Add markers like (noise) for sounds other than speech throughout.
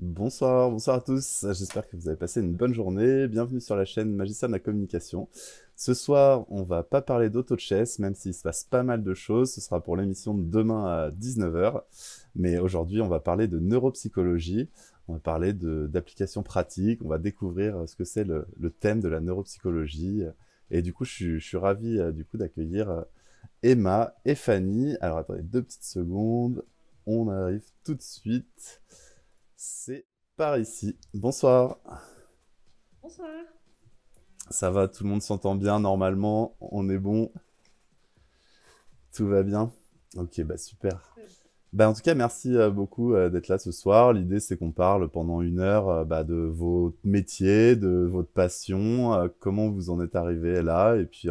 Bonsoir, bonsoir à tous. J'espère que vous avez passé une bonne journée. Bienvenue sur la chaîne Magicien de la communication. Ce soir, on va pas parler d'auto-chess, même s'il se passe pas mal de choses. Ce sera pour l'émission de demain à 19h. Mais aujourd'hui, on va parler de neuropsychologie. On va parler d'applications pratiques. On va découvrir ce que c'est le, thème de la neuropsychologie. Et du coup, je suis, ravi euh, d'accueillir euh, Emma et Fanny. Alors attendez deux petites secondes. On arrive tout de suite. C'est par ici. Bonsoir. Bonsoir. Ça va, tout le monde s'entend bien normalement, on est bon. Tout va bien. Ok, bah super. Bah, en tout cas, merci euh, beaucoup euh, d'être là ce soir. L'idée, c'est qu'on parle pendant une heure euh, bah, de votre métier, de votre passion, comment vous en êtes arrivé là, et puis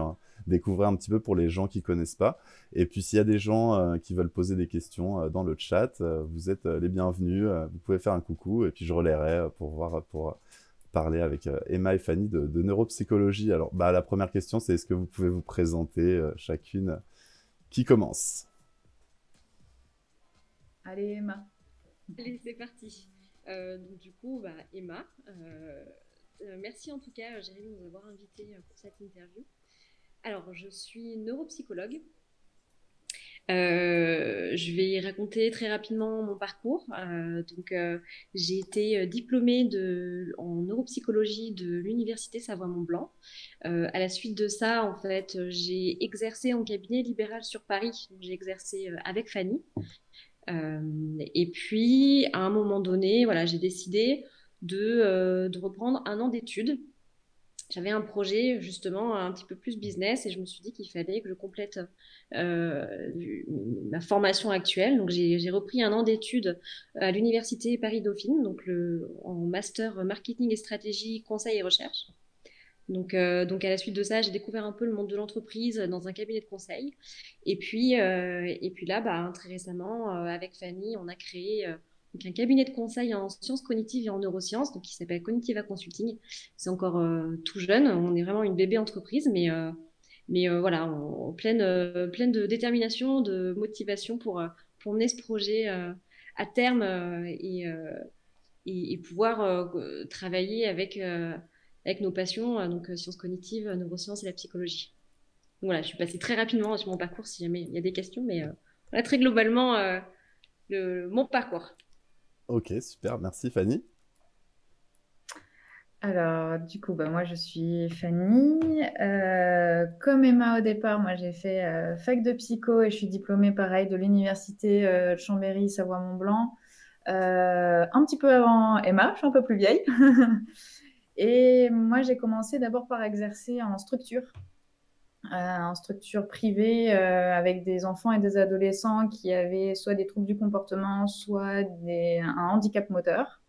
découvrir un petit peu pour les gens qui connaissent pas. Et puis s'il y a des gens euh, qui veulent poser des questions euh, dans le chat, euh, vous êtes les bienvenus. vous pouvez faire un coucou et puis je relayerai pour voir pour parler avec Emma et Fanny de, neuropsychologie. Alors bah la première question c'est est-ce que vous pouvez vous présenter chacune qui commence? Allez Emma. Allez c'est parti. donc du coup bah, Emma. merci en tout cas Jérémy de nous avoir invités pour cette interview. Alors, je suis neuropsychologue. Euh, je vais raconter très rapidement mon parcours. Euh, donc, euh, j'ai été diplômée de, en neuropsychologie de l'université Savoie-Mont-Blanc. à la suite de ça, en fait, j'ai exercé en cabinet libéral sur Paris. J'ai exercé avec Fanny. et puis, à un moment donné, voilà, j'ai décidé de, de reprendre un an d'études j'avais un projet justement un petit peu plus business et je me suis dit qu'il fallait que je complète euh, ma formation actuelle. Donc j'ai repris un an d'études à l'université Paris-Dauphine, donc le, en master marketing et stratégie, conseil et recherche. Donc, euh, donc à la suite de ça, j'ai découvert un peu le monde de l'entreprise dans un cabinet de conseil. Et puis, euh, et puis là, bah, très récemment, avec Fanny, on a créé un cabinet de conseil en sciences cognitives et en neurosciences, donc qui s'appelle Cognitiva Consulting. C'est encore euh, tout jeune, on est vraiment une bébé entreprise, mais, euh, mais euh, voilà, en, pleine, pleine de détermination, de motivation pour, pour mener ce projet à terme et, et, pouvoir travailler avec, avec nos passions, donc sciences cognitives, neurosciences et la psychologie. Donc voilà, je suis passée très rapidement sur mon parcours si jamais il y a des questions, mais voilà, très globalement, le, mon parcours. Ok, super, merci Fanny. Alors, du coup, bah, moi, je suis Fanny. Euh, comme Emma au départ, moi, j'ai fait euh, fac de psycho et je suis diplômée, pareil, de l'université euh, de Chambéry, Savoie-Mont-Blanc. un petit peu avant Emma, je suis un peu plus vieille. (laughs) et moi, j'ai commencé d'abord par exercer en structure. Euh, en structure privée euh, avec des enfants et des adolescents qui avaient soit des troubles du comportement, soit un handicap moteur.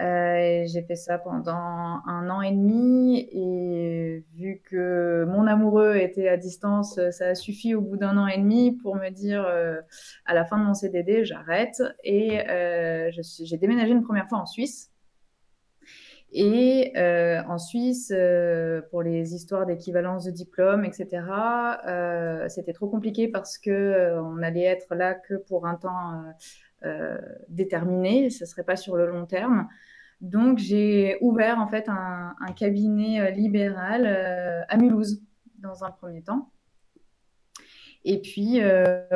Euh, j'ai fait ça pendant un an et demi et vu que mon amoureux était à distance, ça a suffi au bout d'un an et demi pour me dire à la fin de mon CDD, j'arrête. Et j'ai déménagé une première fois en Suisse et euh, en Suisse, euh, pour les histoires d'équivalence de diplôme, etc., euh, c'était trop compliqué parce que on allait être là que pour un temps déterminé, ce serait pas sur le long terme. Donc j'ai ouvert en fait un, un cabinet libéral à Mulhouse dans un premier temps. Et puis,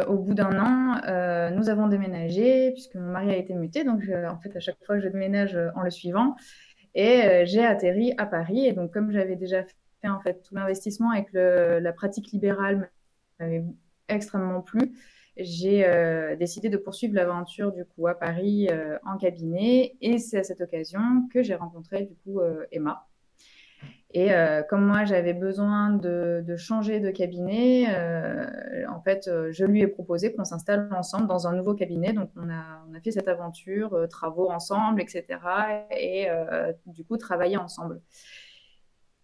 au bout d'un an, nous avons déménagé puisque mon mari a été muté. Donc, en fait, à chaque fois, je déménage en le suivant. Et euh, j'ai atterri à Paris. Et donc, comme j'avais déjà fait en fait tout l'investissement que la pratique libérale m'avait extrêmement plu, j'ai euh, décidé de poursuivre l'aventure du coup à Paris euh, en cabinet. Et c'est à cette occasion que j'ai rencontré du coup Emma. Et comme moi, j'avais besoin de, changer de cabinet, en fait, je lui ai proposé qu'on s'installe ensemble dans un nouveau cabinet. Donc, on a, on a fait cette aventure, travaux ensemble, etc. Et du coup, travailler ensemble.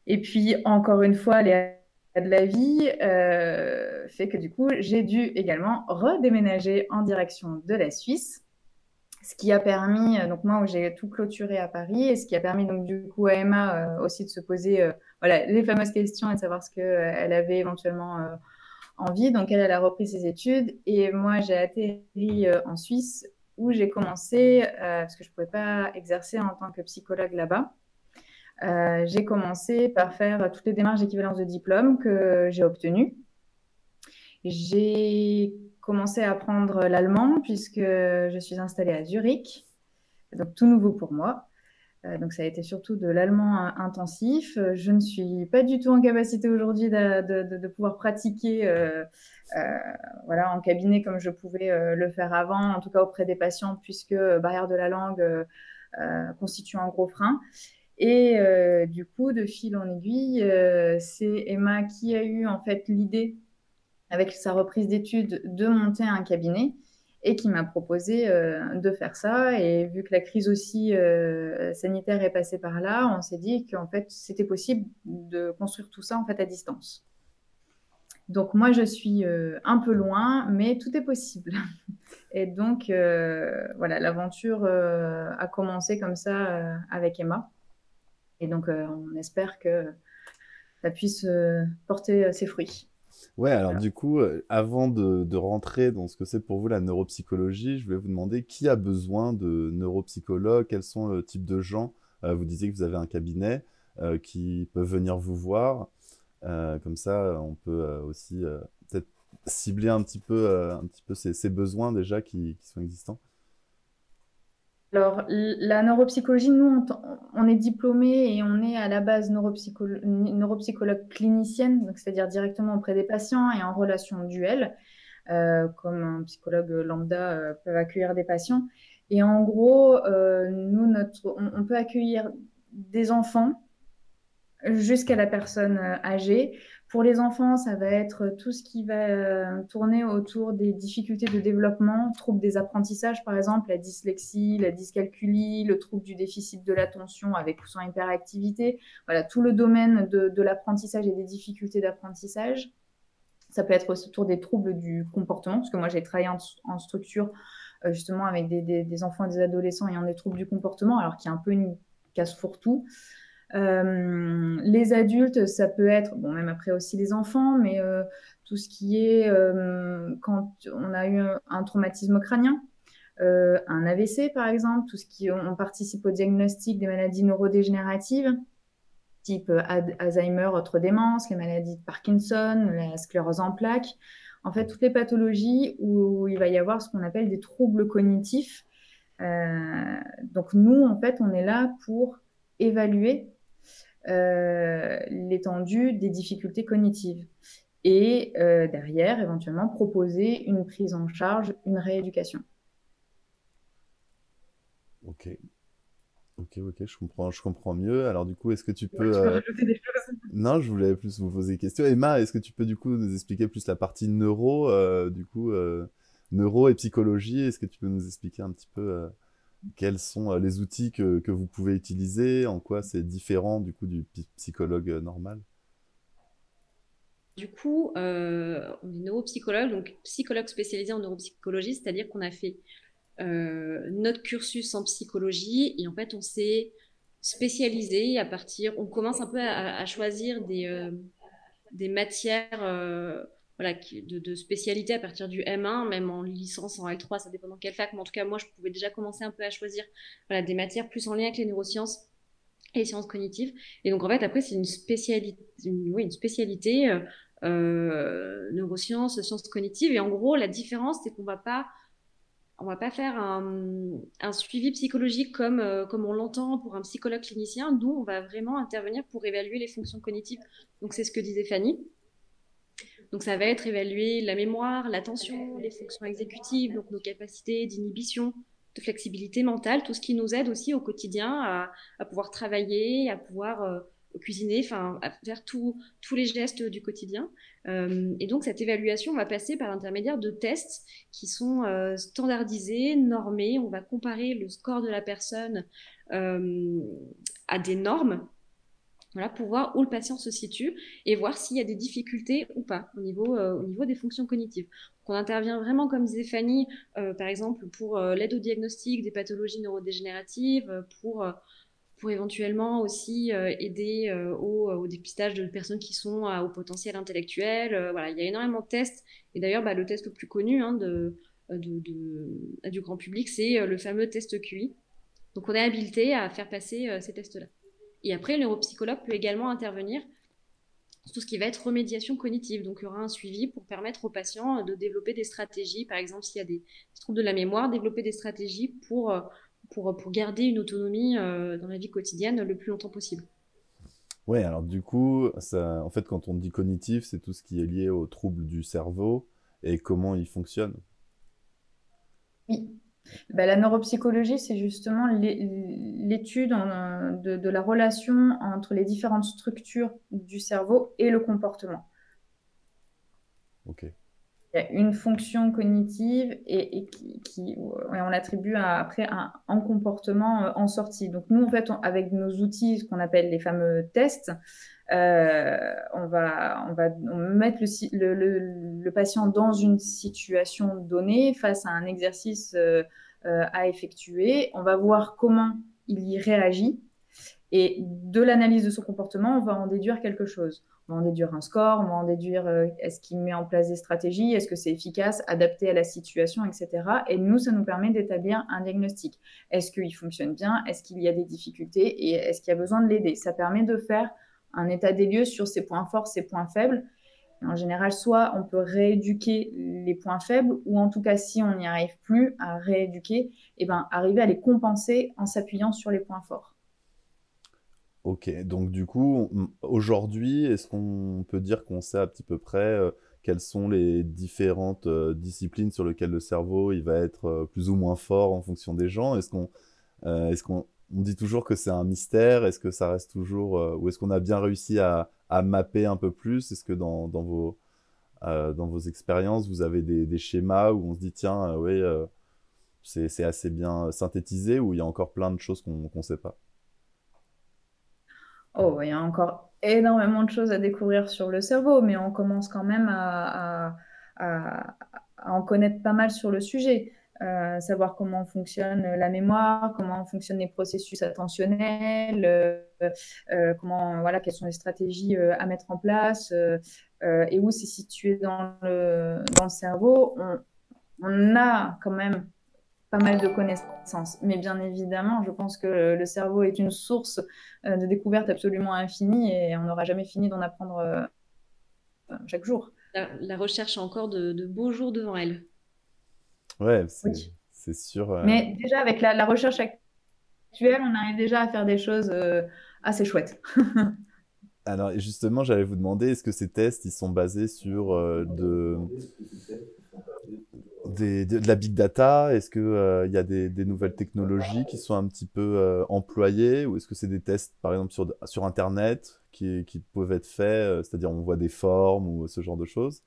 Et puis, encore une fois, les de la vie fait que du coup, j'ai dû également redéménager en direction de la Suisse ce qui a permis, euh, donc moi où j'ai tout clôturé à Paris, et ce qui a permis donc du coup à Emma euh, aussi de se poser euh, voilà, les fameuses questions et de savoir ce qu'elle avait éventuellement envie. Donc elle, elle a repris ses études et moi j'ai atterri en Suisse où j'ai commencé, parce que je ne pouvais pas exercer en tant que psychologue là-bas, j'ai commencé par faire toutes les démarches d'équivalence de diplôme que j'ai obtenues. J'ai commencé à apprendre l'allemand puisque je suis installée à Zurich, donc tout nouveau pour moi. Euh, donc ça a été surtout de l'allemand intensif. Euh, je ne suis pas du tout en capacité aujourd'hui de, pouvoir pratiquer euh, voilà, en cabinet comme je pouvais le faire avant, en tout cas auprès des patients, puisque barrière de la langue constitue un gros frein. Et du coup, de fil en aiguille, c'est Emma qui a eu en fait l'idée, avec sa reprise d'études, de monter un cabinet et qui m'a proposé euh, de faire ça. Et vu que la crise aussi euh, sanitaire est passée par là, on s'est dit qu'en fait, c'était possible de construire tout ça en fait à distance. Donc moi, je suis euh, un peu loin, mais tout est possible. (laughs) Et donc, voilà, l'aventure a commencé comme ça avec Emma. Et donc, on espère que ça puisse porter ses fruits. Ouais, alors du coup, euh, avant de, rentrer dans ce que c'est pour vous la neuropsychologie, je vais vous demander qui a besoin de neuropsychologues, quels sont le type de gens. Euh, vous disiez que vous avez un cabinet euh, qui peut venir vous voir. comme ça, on peut aussi peut-être cibler un petit peu, un petit peu ces, besoins déjà qui sont existants. Alors, la neuropsychologie, nous, on, est diplômé et on est à la base neuropsychologue clinicienne, c'est-à-dire directement auprès des patients et en relation duel, euh, comme un psychologue lambda euh, peut accueillir des patients. Et en gros, euh, nous, notre, on, peut accueillir des enfants jusqu'à la personne âgée pour les enfants, ça va être tout ce qui va euh, tourner autour des difficultés de développement, troubles des apprentissages par exemple, la dyslexie, la dyscalculie, le trouble du déficit de l'attention avec ou sans hyperactivité. Voilà, tout le domaine de, l'apprentissage et des difficultés d'apprentissage. Ça peut être autour des troubles du comportement, parce que moi j'ai travaillé en, structure euh, justement avec des, enfants et des adolescents ayant des troubles du comportement, alors qu'il y a un peu une casse fourre-tout. Euh, les adultes, ça peut être, bon, même après aussi les enfants, mais euh, tout ce qui est euh, quand on a eu un traumatisme crânien, un AVC par exemple, tout ce qui on participe au diagnostic des maladies neurodégénératives, type Alzheimer, autre démence, les maladies de Parkinson, la sclérose en plaques. En fait, toutes les pathologies où il va y avoir ce qu'on appelle des troubles cognitifs. donc nous, en fait, on est là pour évaluer l'étendue des difficultés cognitives. Et euh, derrière, éventuellement, proposer une prise en charge, une rééducation. Ok. Ok, ok, je comprends, je comprends mieux. Alors du coup, est-ce que tu peux... tu peux euh, rajouter des choses Non, je voulais plus vous poser des questions. Emma, est-ce que tu peux du coup nous expliquer plus la partie neuro, du coup, neuro et psychologie? Est-ce que tu peux nous expliquer un petit peu quels sont euh, les outils que, vous pouvez utiliser, en quoi c'est différent du coup du psychologue euh, normal? Du coup, euh, on est neuropsychologue, donc psychologue spécialisé en neuropsychologie, c'est-à-dire qu'on a fait notre cursus en psychologie et en fait on s'est spécialisé à partir, on commence un peu à, choisir des, des matières de, spécialité à partir du M1, même en licence, en L3, ça dépend dans quelle fac, mais en tout cas, moi, je pouvais déjà commencer un peu à choisir des matières plus en lien avec les neurosciences et les sciences cognitives. Et donc, en fait, après, c'est une spécialité, une, spécialité euh, euh, neurosciences, sciences cognitives. Et en gros, la différence, c'est qu'on va pas on va pas faire un, un suivi psychologique comme, euh, comme on l'entend pour un psychologue clinicien. Nous, on va vraiment intervenir pour évaluer les fonctions cognitives. Donc, c'est ce que disait Fanny. Donc ça va être évaluer la mémoire, l'attention, les fonctions exécutives, donc nos capacités d'inhibition, de flexibilité mentale, tout ce qui nous aide aussi au quotidien à, pouvoir travailler, à pouvoir euh, cuisiner, enfin à faire tous les gestes du quotidien. Euh, et donc cette évaluation va passer par l'intermédiaire de tests qui sont euh, standardisés, normés. On va comparer le score de la personne à des normes voilà, pour voir où le patient se situe et voir s'il y a des difficultés ou pas au niveau, euh, des fonctions cognitives. On intervient vraiment, comme disait Fanny, euh, par exemple pour euh, l'aide au diagnostic des pathologies neurodégénératives, pour, éventuellement aussi aider au, dépistage de personnes qui sont au potentiel intellectuel. voilà, il y a énormément de tests. Et d'ailleurs, bah, le test le plus connu hein, du grand public, c'est le fameux test QI. Donc on est habilité à faire passer ces tests-là. Et après, le neuropsychologue peut également intervenir sur tout ce qui va être remédiation cognitive. Donc il y aura un suivi pour permettre aux patients de développer des stratégies, par exemple s'il y a des, troubles de la mémoire, développer des stratégies pour, pour, pour garder une autonomie dans la vie quotidienne le plus longtemps possible. Ouais, alors du coup, ça, en fait, quand on dit cognitif, c'est tout ce qui est lié aux troubles du cerveau et comment il fonctionne. Oui. Bah, la neuropsychologie, c'est justement l'étude de, de, la relation entre les différentes structures du cerveau et le comportement. Ok il y a une fonction cognitive et, qui, on l'attribue après un, en comportement euh, en sortie. Donc nous, en fait, avec nos outils, ce qu'on appelle les fameux tests, euh, on, va, on va mettre le, patient dans une situation donnée face à un exercice euh, à effectuer. On va voir comment il y réagit. Et de l'analyse de son comportement, on va en déduire quelque chose on va en déduire un score, on va en déduire euh, est-ce qu'il met en place des stratégies, est-ce que c'est efficace, adapté à la situation, etc. Et nous, ça nous permet d'établir un diagnostic. Est-ce qu'il fonctionne bien? Est-ce qu'il y a des difficultés? Et est-ce qu'il y a besoin de l'aider? Ça permet de faire un état des lieux sur ses points forts, ses points faibles. En général, soit on peut rééduquer les points faibles, ou en tout cas, si on n'y arrive plus à rééduquer, eh ben, arriver à les compenser en s'appuyant sur les points forts. Ok, donc du coup, aujourd'hui, est-ce qu'on peut dire qu'on sait à petit peu près euh, quelles sont les différentes euh, disciplines sur lesquelles le cerveau il va être euh, plus ou moins fort en fonction des gens? Est-ce qu'on est on dit toujours que c'est un mystère. Est-ce que ça reste toujours ou est-ce qu'on a bien réussi à, mapper un peu plus? Est-ce que dans, dans vos expériences, vous avez des, schémas où on se dit tiens, oui, c'est assez bien synthétisé ou il y a encore plein de choses qu'on ne sait pas? Oh, il y a encore énormément de choses à découvrir sur le cerveau, mais on commence quand même à, en connaître pas mal sur le sujet. Euh, savoir comment fonctionne la mémoire, comment fonctionnent les processus attentionnels, euh, euh, comment, voilà, quelles sont les stratégies à mettre en place et où c'est situé dans le, dans le cerveau. On, on a quand même pas mal de connaissances. Mais bien évidemment, je pense que le cerveau est une source de découverte absolument infinie et on n'aura jamais fini d'en apprendre chaque jour. La, recherche a encore de, beaux jours devant elle. Ouais, c'est sûr. Euh, Mais déjà, avec la, recherche actuelle, on arrive déjà à faire des choses assez chouettes. (laughs) Alors, justement, j'allais vous demander, est-ce que ces tests, ils sont basés sur de de la big data? Est-ce qu'il euh, il y a des, nouvelles technologies qui sont un petit peu euh, employées? Ou est-ce que c'est des tests, par exemple, sur, sur Internet qui, qui peuvent être faits euh, C'est-à-dire, on voit des formes ou ce genre de choses?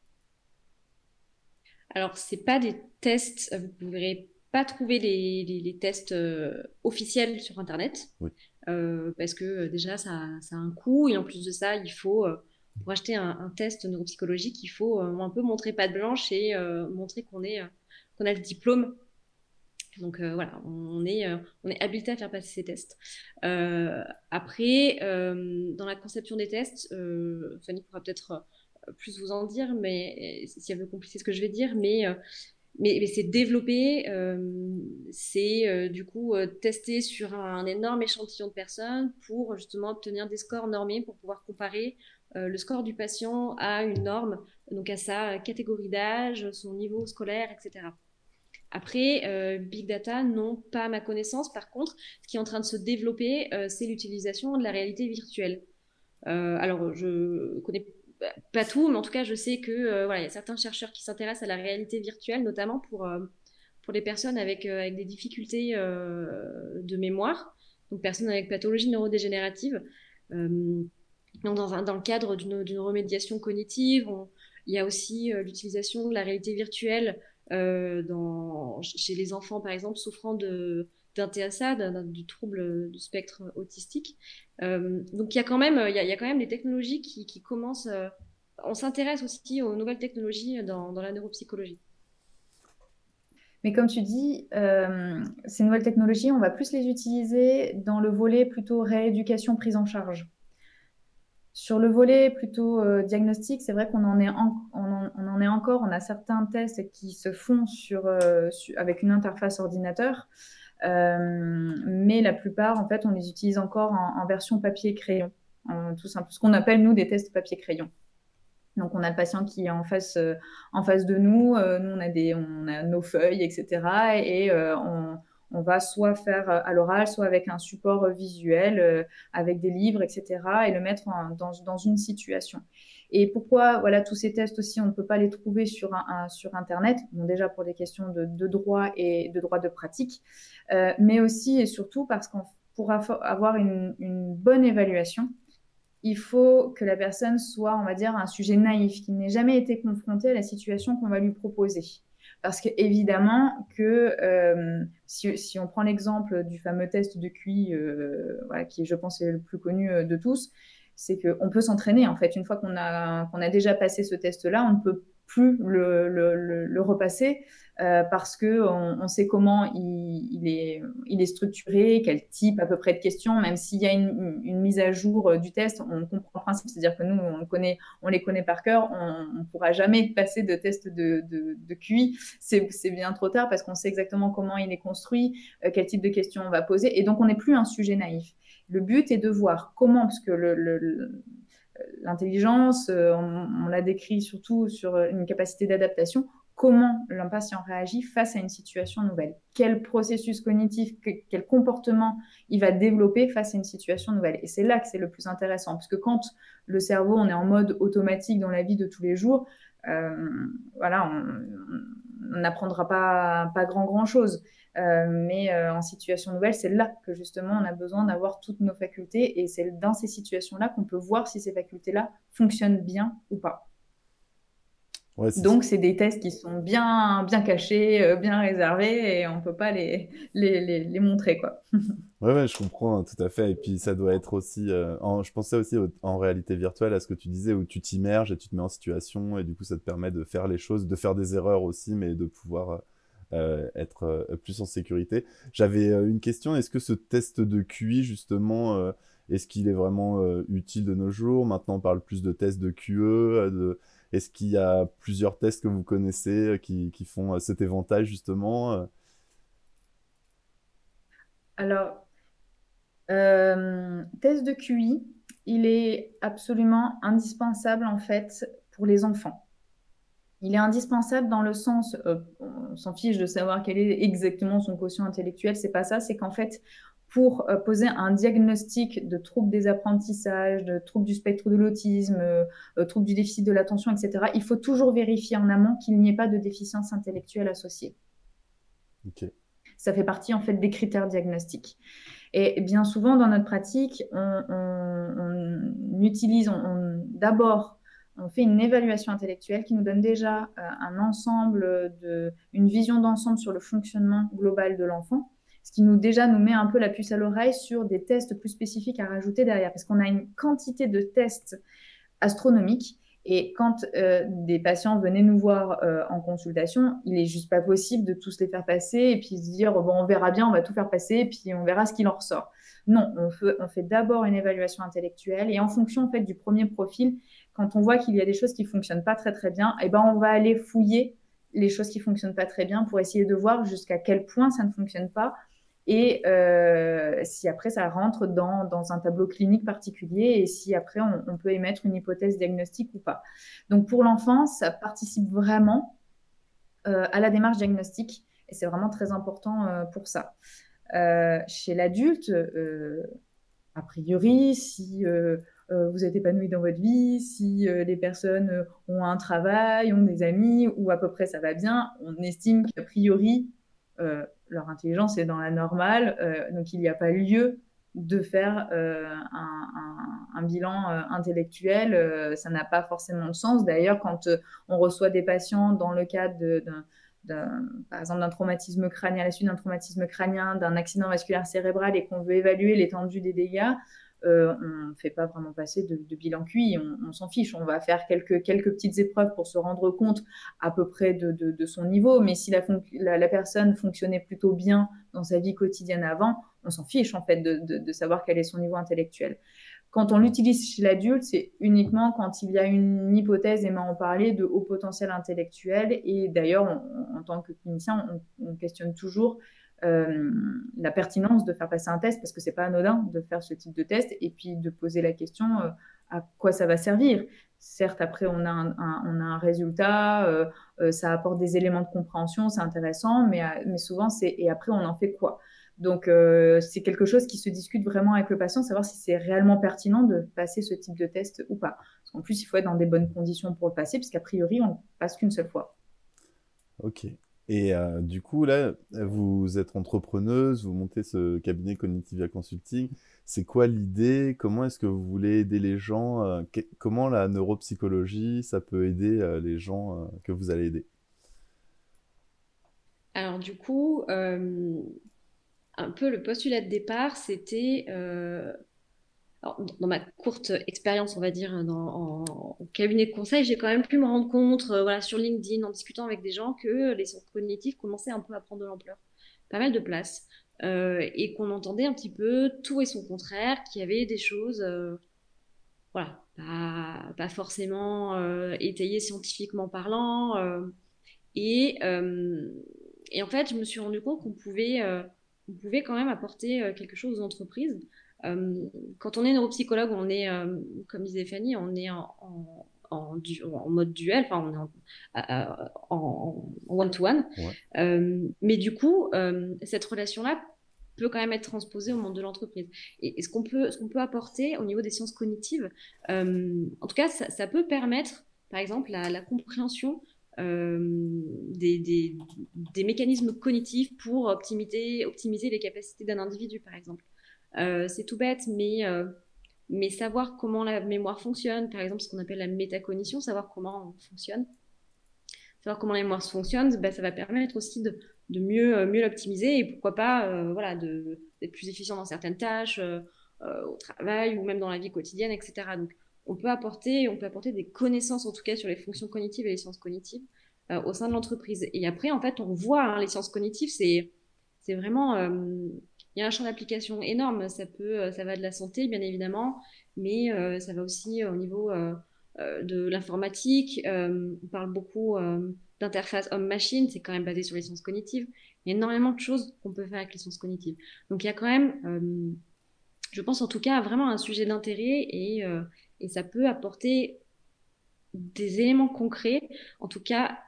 Alors, ce pas des tests, vous ne pourrez pas trouver les, les, tests officiels sur Internet. parce que déjà, ça, ça, a un coût. Et en plus de ça, il faut pour acheter un, test neuropsychologique, il faut euh, un peu montrer patte blanche et euh, montrer qu'on est euh, qu'on a le diplôme. Donc voilà, on est, on est habilité à faire passer ces tests. après, dans la conception des tests, Fanny pourra peut-être plus vous en dire, mais si elle veut compliquer ce que je vais dire, mais mais, c'est développé, c'est du coup testé sur un, énorme échantillon de personnes pour justement obtenir des scores normés pour pouvoir comparer euh, le score du patient à une norme, donc à sa catégorie d'âge, son niveau scolaire, etc. Après, euh, Big Data, non, pas à ma connaissance. Par contre, ce qui est en train de se développer, euh, c'est l'utilisation de la réalité virtuelle. alors, je connais pas tout, mais en tout cas, je sais que il y a certains chercheurs qui s'intéressent à la réalité virtuelle, notamment pour, pour les personnes avec, avec des difficultés de mémoire, donc personnes avec pathologie neurodégénérative. Dans, dans le cadre d'une remédiation cognitive, il y a aussi euh, l'utilisation de la réalité virtuelle euh, chez les enfants, par exemple, souffrant d'un TSA, du trouble du spectre autistique. Euh, donc il y a quand même, il y a, quand même des technologies qui, commencent. on s'intéresse aussi aux nouvelles technologies dans, la neuropsychologie. Mais comme tu dis, ces nouvelles technologies, on va plus les utiliser dans le volet plutôt rééducation prise en charge. Sur le volet plutôt euh, diagnostic, c'est vrai qu'on en, est encore. On a certains tests qui se font sur, euh, avec une interface ordinateur, euh, mais la plupart, en fait, on les utilise encore en, version papier-crayon, tout simple, ce qu'on appelle nous des tests papier-crayon. Donc on a le patient qui est en face, en face de nous, nous on a, nos feuilles, etc. Et on, va soit faire euh, à l'oral, soit avec un support euh, visuel, euh, avec des livres, etc., et le mettre dans, une situation. Et pourquoi, voilà, tous ces tests aussi, on ne peut pas les trouver sur, un, sur Internet, déjà pour des questions de, droit et de droit de pratique, mais aussi et surtout parce qu'on pour avoir une, bonne évaluation, il faut que la personne soit, on va dire, un sujet naïf, qui n'ait jamais été confronté à la situation qu'on va lui proposer. Parce qu'évidemment que euh, si, on prend l'exemple du fameux test de QI, euh, qui je pense est le plus connu euh, de tous, c'est qu'on peut s'entraîner en fait. Une fois qu'on a, a déjà passé ce test-là, on ne peut plus le, le, le, repasser euh, parce que on, sait comment il, il, est, il est structuré, quel type à peu près de questions, même s'il y a une, mise à jour euh, du test, on comprend le principe, c'est-à-dire que nous, on, connaît, on les connaît par cœur, on ne pourra jamais passer de test de, de, de QI, c'est bien trop tard parce qu'on sait exactement comment il est construit, euh, quel type de questions on va poser, et donc on n'est plus un sujet naïf. Le but est de voir comment, parce que l'intelligence, euh, on, l'a décrit surtout sur une capacité d'adaptation, comment l'impatient réagit face à une situation nouvelle, quel processus cognitif, quel comportement il va développer face à une situation nouvelle. Et c'est là que c'est le plus intéressant, parce que quand le cerveau, on est en mode automatique dans la vie de tous les jours, euh, voilà, on n'apprendra pas, pas grand, grand chose. Euh, mais euh, en situation nouvelle, c'est là que justement on a besoin d'avoir toutes nos facultés et c'est dans ces situations-là qu'on peut voir si ces facultés-là fonctionnent bien ou pas. Donc, c'est des tests qui sont bien, bien cachés, euh, bien réservés, et on ne peut pas les, les, les, montrer. Quoi. (laughs) ouais, ouais, je comprends hein, tout à fait. Et puis, ça doit être aussi. je pensais aussi en réalité virtuelle à ce que tu disais, où tu t'immerges et tu te mets en situation, et du coup, ça te permet de faire les choses, de faire des erreurs aussi, mais de pouvoir euh, être euh, plus en sécurité. J'avais euh, une question, est-ce que ce test de QI, justement, est-ce qu'il est vraiment utile de nos jours? Maintenant, on parle plus de tests de QE. Est-ce qu'il y a plusieurs tests que vous connaissez qui, qui font cet éventail, justement Alors, test de QI, il est absolument indispensable, en fait, pour les enfants. Il est indispensable dans le sens, euh, on s'en fiche de savoir quel est exactement son quotient intellectuel, c'est pas ça, c'est qu'en fait, pour euh, poser un diagnostic de troubles des apprentissages, de troubles du spectre de l'autisme, euh, troubles du déficit de l'attention, etc., il faut toujours vérifier en amont qu'il n'y ait pas de déficience intellectuelle associée. Ça fait partie en fait des critères diagnostiques. Et bien souvent dans notre pratique, on, utilise d'abord on fait une évaluation intellectuelle qui nous donne déjà euh, un ensemble de, une vision d'ensemble sur le fonctionnement global de l'enfant, ce qui nous déjà nous met un peu la puce à l'oreille sur des tests plus spécifiques à rajouter derrière, parce qu'on a une quantité de tests astronomiques. Et quand euh, des patients venaient nous voir euh, en consultation, il est juste pas possible de tous les faire passer et puis se dire bon on verra bien, on va tout faire passer et puis on verra ce qu'il en ressort. Non, on fait, on fait d'abord une évaluation intellectuelle et en fonction en fait du premier profil, quand on voit qu'il y a des choses qui fonctionnent pas très très bien, eh ben on va aller fouiller les choses qui fonctionnent pas très bien pour essayer de voir jusqu'à quel point ça ne fonctionne pas et euh, si après ça rentre dans, dans, un tableau clinique particulier et si après on, peut émettre une hypothèse diagnostique ou pas. Donc pour l'enfant, ça participe vraiment euh, à la démarche diagnostique et c'est vraiment très important euh, pour ça. chez l'adulte, a priori, si vous êtes épanoui dans votre vie, si euh, les personnes euh, ont un travail, ont des amis, ou à peu près ça va bien, on estime qu'a priori, leur intelligence est dans la normale, donc il n'y a pas lieu de faire un, bilan intellectuel. ça n'a pas forcément de sens. D'ailleurs, quand on reçoit des patients dans le cadre par exemple d'un traumatisme crânien, à la suite d'un traumatisme crânien, d'un accident vasculaire cérébral et qu'on veut évaluer l'étendue des dégâts, euh, on ne fait pas vraiment passer de, bilan QI, on, s'en fiche. On va faire quelques, quelques petites épreuves pour se rendre compte à peu près de, son niveau, mais si la, personne fonctionnait plutôt bien dans sa vie quotidienne avant, on s'en fiche en fait de, savoir quel est son niveau intellectuel. Quand on l'utilise chez l'adulte, c'est uniquement quand il y a une hypothèse, et en parlait, de haut potentiel intellectuel. Et d'ailleurs, en tant que clinicien, on, questionne toujours euh, la pertinence de faire passer un test parce que c'est pas anodin de faire ce type de test et puis de poser la question euh, à quoi ça va servir. Certes, après, on a un, on a un résultat, euh, ça apporte des éléments de compréhension, c'est intéressant, mais, mais souvent, c'est et après, on en fait quoi? Donc, euh, c'est quelque chose qui se discute vraiment avec le patient, savoir si c'est réellement pertinent de passer ce type de test ou pas. Parce qu'en plus, il faut être dans des bonnes conditions pour le passer, puisqu'a priori, on ne passe qu'une seule fois. Ok. Et euh, du coup, là, vous êtes entrepreneuse, vous montez ce cabinet Cognitivia Consulting. C'est quoi l'idée? Comment est-ce que vous voulez aider les gens euh, Comment la neuropsychologie, ça peut aider les gens que vous allez aider? Alors du coup, un peu le postulat de départ, c'était, euh, dans ma courte expérience, on va dire, dans, en, cabinet de conseil, j'ai quand même pu me rendre compte, euh, voilà, sur LinkedIn, en discutant avec des gens, que les sciences cognitives commençaient un peu à prendre de l'ampleur, pas mal de place, euh, et qu'on entendait un petit peu tout et son contraire, qu'il y avait des choses, voilà, pas, forcément étayées scientifiquement parlant, et, en fait, je me suis rendu compte qu'on pouvait vous pouvez quand même apporter euh, quelque chose aux entreprises. Euh, quand on est neuropsychologue, on est, euh, comme disait Fanny, on est en, en, mode duel, enfin on est en one-to-one. mais du coup, cette relation-là peut quand même être transposée au monde de l'entreprise. Et, ce qu'on peut, ce qu'on peut apporter au niveau des sciences cognitives, en tout cas, ça, peut permettre, par exemple, la compréhension euh, des, des, mécanismes cognitifs pour optimiser, optimiser les capacités d'un individu, par exemple. Euh, c'est tout bête, mais, euh, mais savoir comment la mémoire fonctionne, par exemple ce qu'on appelle la métacognition, savoir comment on fonctionne, savoir comment la mémoire fonctionne, bah, ça va permettre aussi de, de mieux, mieux l'optimiser et pourquoi pas voilà, d'être plus efficient dans certaines tâches, au travail ou même dans la vie quotidienne, etc. Donc, on peut apporter, on peut apporter des connaissances en tout cas sur les fonctions cognitives et les sciences cognitives euh, au sein de l'entreprise. Et après, en fait, on voit hein, les sciences cognitives, c'est c'est vraiment euh, il y a un champ d'application énorme. Ça peut, euh, ça va de la santé bien évidemment, mais ça va aussi au niveau de l'informatique. on parle beaucoup d'interface homme-machine, c'est quand même basé sur les sciences cognitives. Il y a énormément de choses qu'on peut faire avec les sciences cognitives. Donc il y a quand même, je pense en tout cas, vraiment un sujet d'intérêt et, ça peut apporter des éléments concrets, en tout cas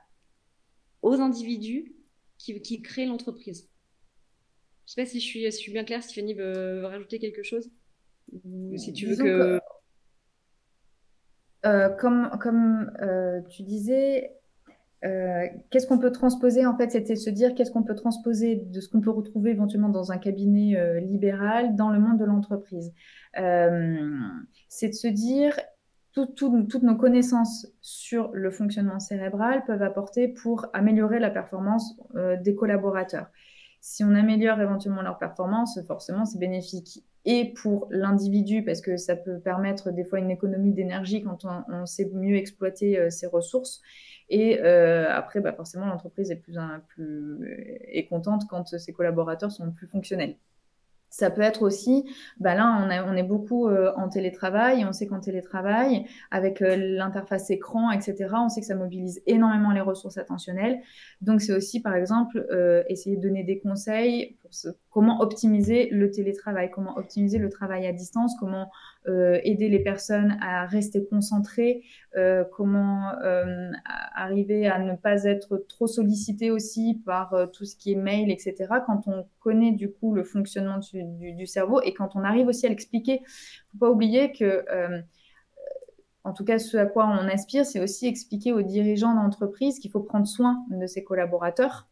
aux individus qui créent l'entreprise. Je sais pas si je suis, suis bien claire, si Fanny veut, rajouter quelque chose. Ou si tu veux que... Euh, comme comme euh, tu disais, euh, qu'est-ce qu'on peut transposer en fait? C'était se dire qu'est-ce qu'on peut transposer de ce qu'on peut retrouver éventuellement dans un cabinet libéral dans le monde de l'entreprise. C'est de se dire toutes nos connaissances sur le fonctionnement cérébral peuvent apporter pour améliorer la performance des collaborateurs. Si on améliore éventuellement leur performance, forcément c'est bénéfique et pour l'individu parce que ça peut permettre des fois une économie d'énergie quand on, sait mieux exploiter ses ressources et euh, après, bah, forcément, l'entreprise est plus, plus est contente quand ses collaborateurs sont plus fonctionnels. Ça peut être aussi, bah là, on, est beaucoup euh, en télétravail on sait qu'en télétravail, avec euh, l'interface écran, etc., on sait que ça mobilise énormément les ressources attentionnelles. Donc, c'est aussi, par exemple, euh, essayer de donner des conseils pour comment optimiser le télétravail, comment optimiser le travail à distance, comment euh, aider les personnes à rester concentrées, euh, comment euh, arriver à ne pas être trop sollicité aussi par tout ce qui est mail, etc. Quand on connaît du coup le fonctionnement du, cerveau et quand on arrive aussi à l'expliquer, faut pas oublier que en tout cas, ce à quoi on aspire, c'est aussi expliquer aux dirigeants d'entreprise qu'il faut prendre soin de ses collaborateurs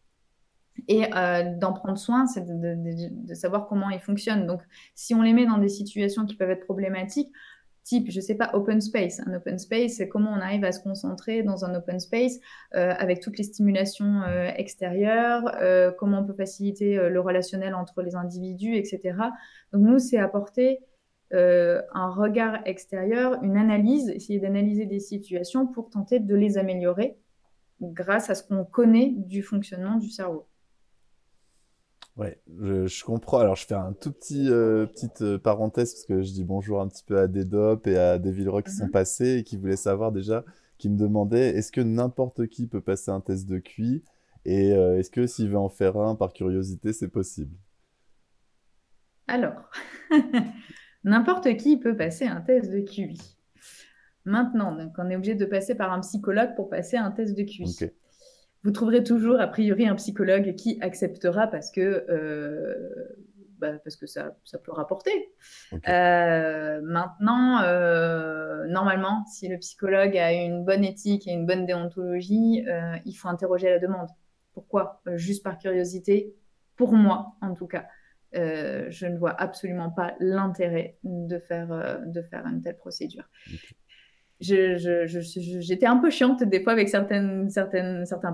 et euh, d'en prendre soin, c'est de, savoir comment ils fonctionnent. Donc, si on les met dans des situations qui peuvent être problématiques, type, je ne sais pas, open space. Un open space, c'est comment on arrive à se concentrer dans un open space euh, avec toutes les stimulations euh, extérieures, comment on peut faciliter le relationnel entre les individus, etc. Donc, nous, c'est apporter un regard extérieur, une analyse, essayer d'analyser des situations pour tenter de les améliorer grâce à ce qu'on connaît du fonctionnement du cerveau. Ouais, je, comprends. Alors, je fais un tout petit petite parenthèse parce que je dis bonjour un petit peu à des DOP et à des Villeroy qui sont mhm. passés et qui voulaient savoir déjà, qui me demandaient est-ce que n'importe qui peut passer un test de QI? Et est-ce que s'il veut en faire un par curiosité, c'est possible? Alors, (laughs) n'importe qui peut passer un test de QI. Maintenant, donc, on est obligé de passer par un psychologue pour passer un test de QI. Vous trouverez toujours, a priori, un psychologue qui acceptera parce que, euh, bah, parce que ça, ça peut rapporter. Euh, maintenant, euh, normalement, si le psychologue a une bonne éthique et une bonne déontologie, il faut interroger la demande. Pourquoi? Juste par curiosité, pour moi en tout cas. je ne vois absolument pas l'intérêt de faire, de faire une telle procédure j'étais un peu chiante des fois avec certains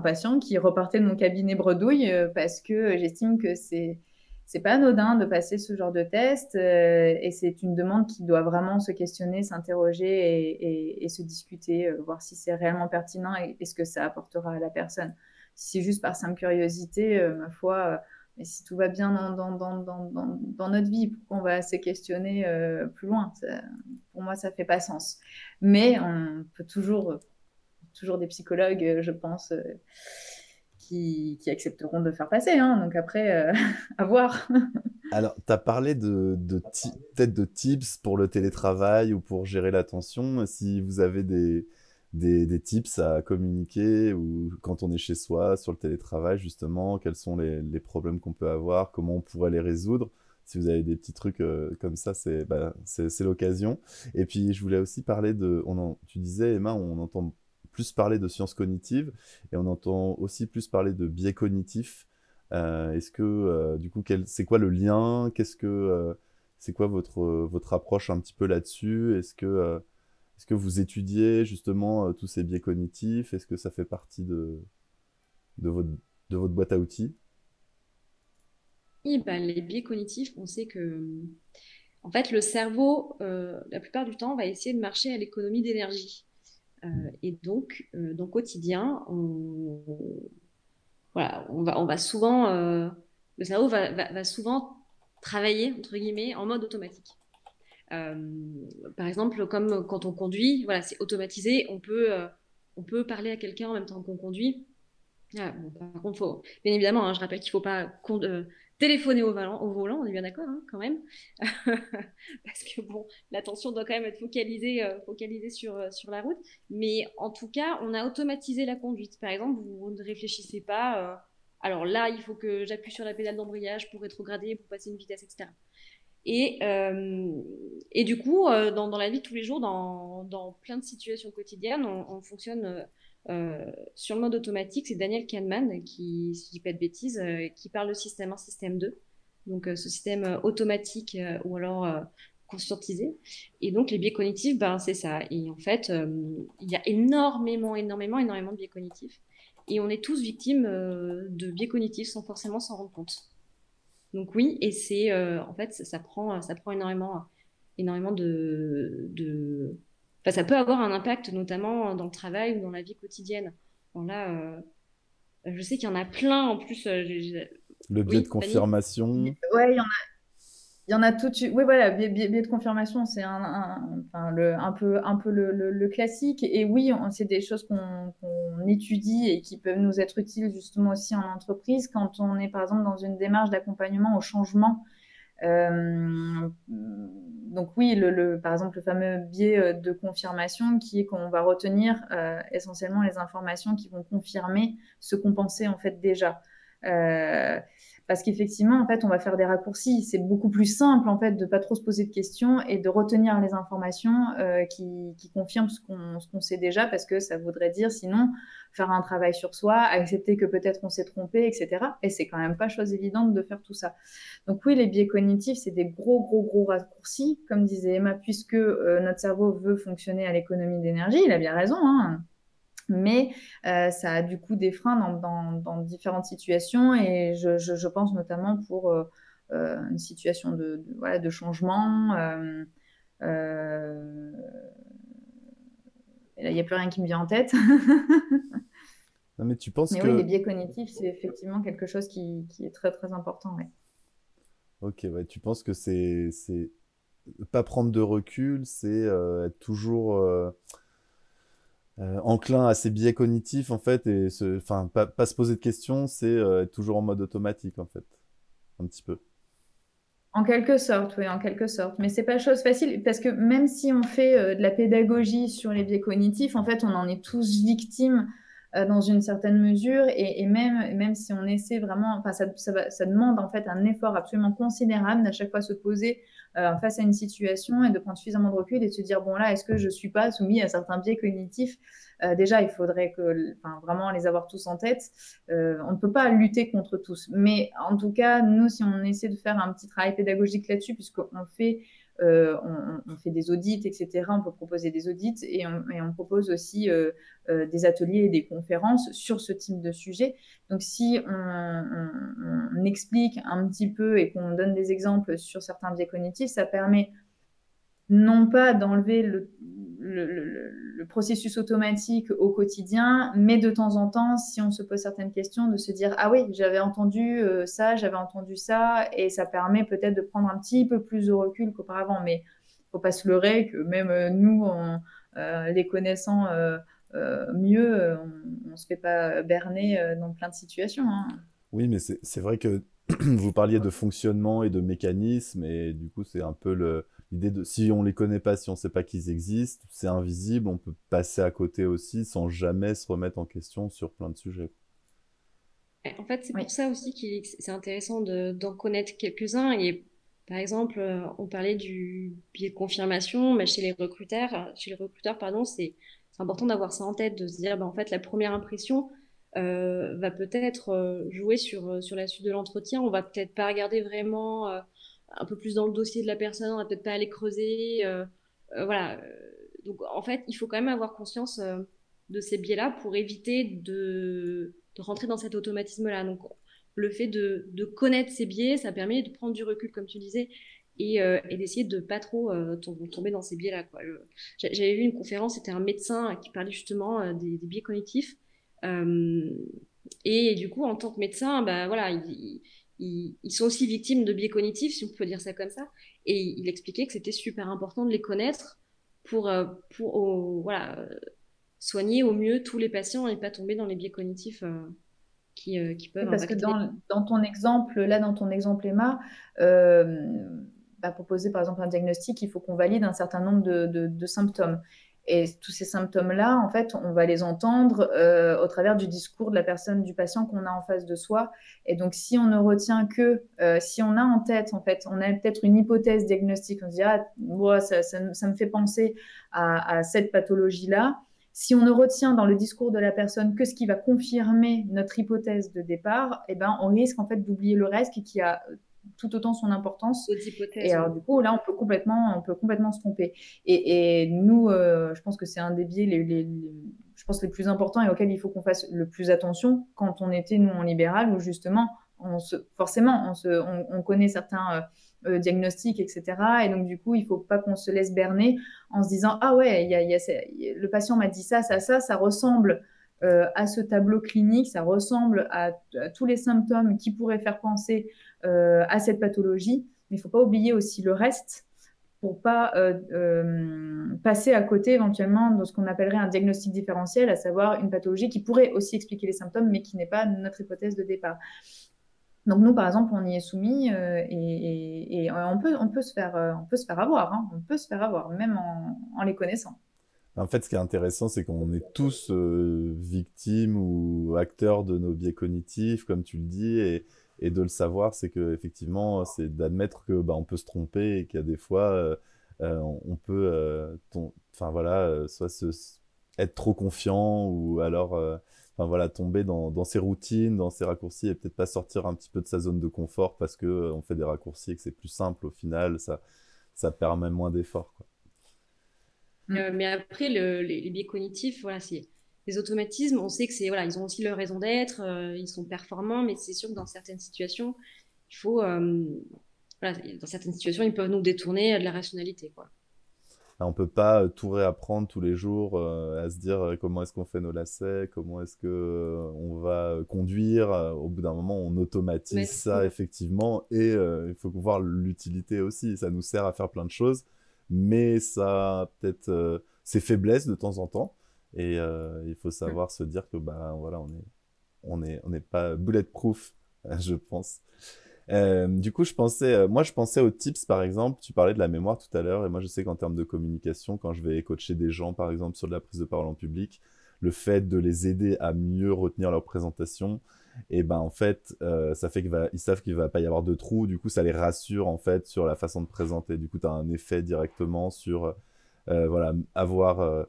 patients qui repartaient de mon cabinet bredouille euh, parce que j'estime que c'est c'est pas anodin de passer ce genre de test euh, et c'est une demande qui doit vraiment se questionner, s'interroger et, se discuter, euh, voir si c'est réellement pertinent et, ce que ça apportera à la personne. Si c'est juste par simple curiosité, ma foi, mais si tout va bien dans, dans, dans, dans notre vie, pourquoi on va se questionner euh, plus loin? Pour moi, ça ne fait pas sens. Mais on peut toujours, toujours des psychologues, je pense, euh, qui, qui, accepteront de faire passer. Hein. Donc après, euh, (laughs) à voir. Alors, tu as parlé de, de peut-être de tips pour le télétravail ou pour gérer l'attention. Si vous avez des, des, tips à communiquer ou quand on est chez soi sur le télétravail justement quels sont les, problèmes qu'on peut avoir comment on pourrait les résoudre. Si vous avez des petits trucs euh, comme ça c'est bah, l'occasion. Et puis je voulais aussi parler de on tu disais Emma on entend plus parler de sciences cognitives et on entend aussi plus parler de biais cognitifs. Euh, est-ce que euh, du coup c'est quoi le lien? Qu'est-ce que c'est quoi votre votre approche un petit peu là-dessus? Est-ce que est-ce que vous étudiez justement euh, tous ces biais cognitifs? Est-ce que ça fait partie de, de, votre, de votre boîte à outils? Oui, bah, les biais cognitifs, on sait que en fait, le cerveau, euh, la plupart du temps, va essayer de marcher à l'économie d'énergie. Euh, et donc, dans le quotidien, on, voilà, on, va, on va souvent, le cerveau va, va, souvent travailler, entre guillemets, en mode automatique. Euh, par exemple, comme quand on conduit, voilà, c'est automatisé, on peut, euh, on peut parler à quelqu'un en même temps qu'on conduit. Ah, par contre, bien évidemment, hein, je rappelle qu'il ne faut pas euh, téléphoner au volant, au volant, on est bien d'accord hein, quand même, (laughs) parce que bon, l'attention doit quand même être focalisée, focalisée sur, sur la route. Mais en tout cas, on a automatisé la conduite. Par exemple, vous ne réfléchissez pas. alors là, il faut que j'appuie sur la pédale d'embrayage pour rétrograder, pour passer une vitesse, etc. Et, euh, et du coup, euh, dans, la vie de tous les jours, dans, plein de situations quotidiennes, on, fonctionne euh, sur le mode automatique. C'est Daniel Kahneman, qui, si je dis pas de bêtises, qui parle de système 1, système 2. Donc ce système automatique ou alors conscientisé. Et donc les biais cognitifs, ben, c'est ça. Et en fait, il y a énormément, énormément, énormément de biais cognitifs. Et on est tous victimes de biais cognitifs sans forcément s'en rendre compte. Donc oui, et c'est euh, en fait ça, prend ça prend énormément énormément de, de... Enfin, ça peut avoir un impact notamment dans le travail ou dans la vie quotidienne. Bon, là, euh, je sais qu'il y en a plein en plus. Euh, le biais de confirmation. Ouais, il y en a il y en a tout. Oui, voilà, biais, de confirmation, c'est un, un, le, un, peu, un peu le, classique. Et oui, c'est des choses qu'on étudie et qui peuvent nous être utiles justement aussi en entreprise quand on est par exemple dans une démarche d'accompagnement au changement. Euh, donc oui, le, par exemple, le fameux biais euh, de confirmation qui est qu'on va retenir euh, essentiellement les informations qui vont confirmer ce qu'on pensait en fait déjà. Parce qu'effectivement, en fait, on va faire des raccourcis. C'est beaucoup plus simple, en fait, de pas trop se poser de questions et de retenir les informations euh, qui, qui, confirment ce qu'on sait déjà, parce que ça voudrait dire, sinon, faire un travail sur soi, accepter que peut-être on s'est trompé, etc. Et c'est quand même pas chose évidente de faire tout ça. Donc oui, les biais cognitifs, c'est des gros, gros, gros raccourcis, comme disait Emma, puisque euh, notre cerveau veut fonctionner à l'économie d'énergie. Il a bien raison. Hein mais euh, ça a du coup des freins dans, différentes situations et je, pense notamment pour euh, euh, une situation de, de changement. et là, il n'y a plus rien qui me vient en tête. (laughs) mais tu penses mais que... oui, les biais cognitifs, c'est effectivement quelque chose qui, qui, est très très important. Ouais. Ok, ouais, tu penses que c'est pas prendre de recul, c'est être toujours enclin à ces biais cognitifs en fait, et enfin pas, pas, se poser de questions, c'est être toujours en mode automatique en fait, un petit peu. En quelque sorte, oui, en quelque sorte. Mais c'est pas chose facile parce que même si on fait de la pédagogie sur les biais cognitifs, en fait, on en est tous victimes euh, dans une certaine mesure. Et, et, même, même si on essaie vraiment, enfin, ça, ça, ça, demande en fait un effort absolument considérable d'à chaque fois se poser euh, face à une situation et de prendre suffisamment de recul et de se dire bon là, est-ce que je suis pas soumis à certains biais cognitifs? Euh, Déjà, il faudrait que, enfin, vraiment les avoir tous en tête. Euh, on ne peut pas lutter contre tous, mais en tout cas, nous, si on essaie de faire un petit travail pédagogique là-dessus, puisqu'on fait euh, on, fait des audits, etc. On peut proposer des audits et on, propose aussi euh, euh, des ateliers et des conférences sur ce type de sujet. Donc, si on, explique un petit peu et qu'on donne des exemples sur certains biais cognitifs, ça permet non pas d'enlever le, le, processus automatique au quotidien, mais de temps en temps, si on se pose certaines questions, de se dire ah oui, j'avais entendu euh, ça, j'avais entendu ça, et ça permet peut-être de prendre un petit peu plus de recul qu'auparavant. Mais faut pas se leurrer que même euh, nous, euh, les connaissant mieux, on, ne se fait pas berner dans plein de situations. Hein. Oui, mais c'est vrai que (clears throat) vous parliez de fonctionnement et de mécanisme, et du coup, c'est un peu le, l'idée de si on les connaît pas, si on sait pas qu'ils existent, c'est invisible, on peut passer à côté aussi sans jamais se remettre en question sur plein de sujets. En fait, c'est pour ça aussi que c'est intéressant d'en connaître quelques-uns. Et par exemple, euh, on parlait du biais de confirmation, mais chez les recruteurs, chez les recruteurs, pardon, c'est important d'avoir ça en tête, de se dire, ben, en fait, la première impression euh, va peut-être euh, jouer sur, sur la suite de l'entretien. On va peut-être pas regarder vraiment un peu plus dans le dossier de la personne, on va peut-être pas aller creuser. Euh, euh, voilà. Donc en fait, il faut quand même avoir conscience euh, de ces biais-là pour éviter de, rentrer dans cet automatisme-là. Donc le fait de, connaître ces biais, ça permet de prendre du recul, comme tu disais, et, d'essayer de pas trop tomber dans ces biais-là. J'avais vu une conférence, c'était un médecin qui parlait justement des, biais cognitifs. et du coup, en tant que médecin, bah, voilà, il, ils, sont aussi victimes de biais cognitifs, si on peut dire ça comme ça. Et il expliquait que c'était super important de les connaître pour, euh, voilà, euh, soigner au mieux tous les patients et pas tomber dans les biais cognitifs euh, qui, peuvent Parce que dans, dans, ton exemple, là, dans ton exemple, Emma, bah, pour poser par exemple un diagnostic, il faut qu'on valide un certain nombre de, de symptômes. Et tous ces symptômes-là, en fait, on va les entendre euh, au travers du discours de la personne, du patient qu'on a en face de soi. Et donc, si on ne retient que, euh, si on a en tête, en fait, on a peut-être une hypothèse diagnostique, on se dit, ah, ça, ça, me fait penser à, cette pathologie-là. Si on ne retient dans le discours de la personne que ce qui va confirmer notre hypothèse de départ, eh ben, on risque en fait d'oublier le reste qui a tout autant son importance. Et alors, du coup, là, on peut complètement, on peut complètement se tromper. Et, et nous, euh, je pense que c'est un des biais les, les, je pense, les plus importants et auxquels il faut qu'on fasse le plus attention quand on était, nous, en libéral, où justement, on se, forcément, on, se, on, connaît certains euh, euh, diagnostics, etc. Et donc, du coup, il ne faut pas qu'on se laisse berner en se disant Ah ouais, y a, y a, le patient m'a dit ça, ça, ça, ça ressemble. à ce tableau clinique, ça ressemble à, à, tous les symptômes qui pourraient faire penser à cette pathologie. Mais il ne faut pas oublier aussi le reste pour pas euh, euh, passer à côté éventuellement de ce qu'on appellerait un diagnostic différentiel, à savoir une pathologie qui pourrait aussi expliquer les symptômes, mais qui n'est pas notre hypothèse de départ. Donc nous, par exemple, on y est soumis et, on, peut, on, peut se faire, on peut se faire avoir, hein. on peut se faire avoir, même en, les connaissant. En fait, ce qui est intéressant, c'est qu'on est tous victimes ou acteurs de nos biais cognitifs, comme tu le dis, et, et de le savoir, c'est que effectivement, c'est d'admettre que bah, on peut se tromper et qu'il y a des fois, euh, euh, on peut, euh, enfin voilà, soit se, être trop confiant ou alors, enfin voilà, tomber dans, ses routines, dans ses raccourcis et peut-être pas sortir un petit peu de sa zone de confort parce que on fait des raccourcis et que c'est plus simple au final, ça, ça permet moins d'efforts. mais après, le, les, les biais cognitifs, voilà, c'est les automatismes, on sait que c'est voilà, ils ont aussi leur raison d'être, euh, ils sont performants, mais c'est sûr que dans certaines situations, il faut, euh, voilà, dans certaines situations, ils peuvent nous détourner de la rationalité, quoi. on peut pas tout réapprendre tous les jours, à se dire comment est-ce qu'on fait nos lacets, comment est-ce que on va conduire. Au bout d'un moment, on automatise ça effectivement, et il faut voir l'utilité aussi. Ça nous sert à faire plein de choses, mais ça peut-être ses faiblesses de temps en temps. Et il faut savoir se dire que bah voilà, on est on est on n'est pas bulletproof, (laughs) je pense. Euh, du coup, je pensais, euh, moi, je pensais aux tips, par exemple. Tu parlais de la mémoire tout à l'heure, et moi, je sais qu'en termes de communication, quand je vais coacher des gens, par exemple, sur de la prise de parole en public, le fait de les aider à mieux retenir leur présentation, et eh ben en fait, euh, ça fait qu'ils savent qu'il va pas y avoir de trous. Du coup, ça les rassure en fait sur la façon de présenter. Du coup, tu as un effet directement sur, voilà, avoir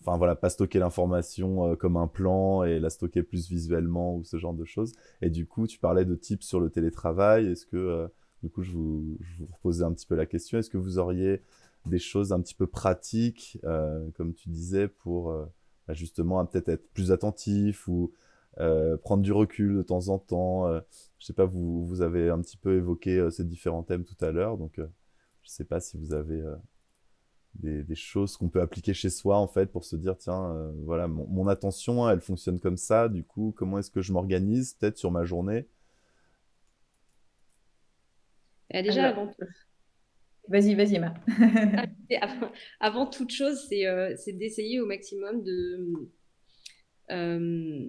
enfin voilà, pas stocker l'information euh, comme un plan et la stocker plus visuellement ou ce genre de choses. Et du coup, tu parlais de tips sur le télétravail. Est-ce que, euh, du coup, je vous, je reposais un petit peu la question, est-ce que vous auriez des choses un petit peu pratiques, euh, comme tu disais, pour bah, justement peut-être être plus attentif ou prendre du recul de temps en temps. je sais pas, vous, vous avez un petit peu évoqué ces différents thèmes tout à l'heure, donc je sais pas si vous avez des, choses qu'on peut appliquer chez soi en fait pour se dire tiens euh, voilà mon, attention elle fonctionne comme ça du coup comment est-ce que je m'organise peut-être sur ma journée? Déjà avant vas-y vas-y Emma. Avant, toute chose c'est euh, d'essayer au maximum de euh,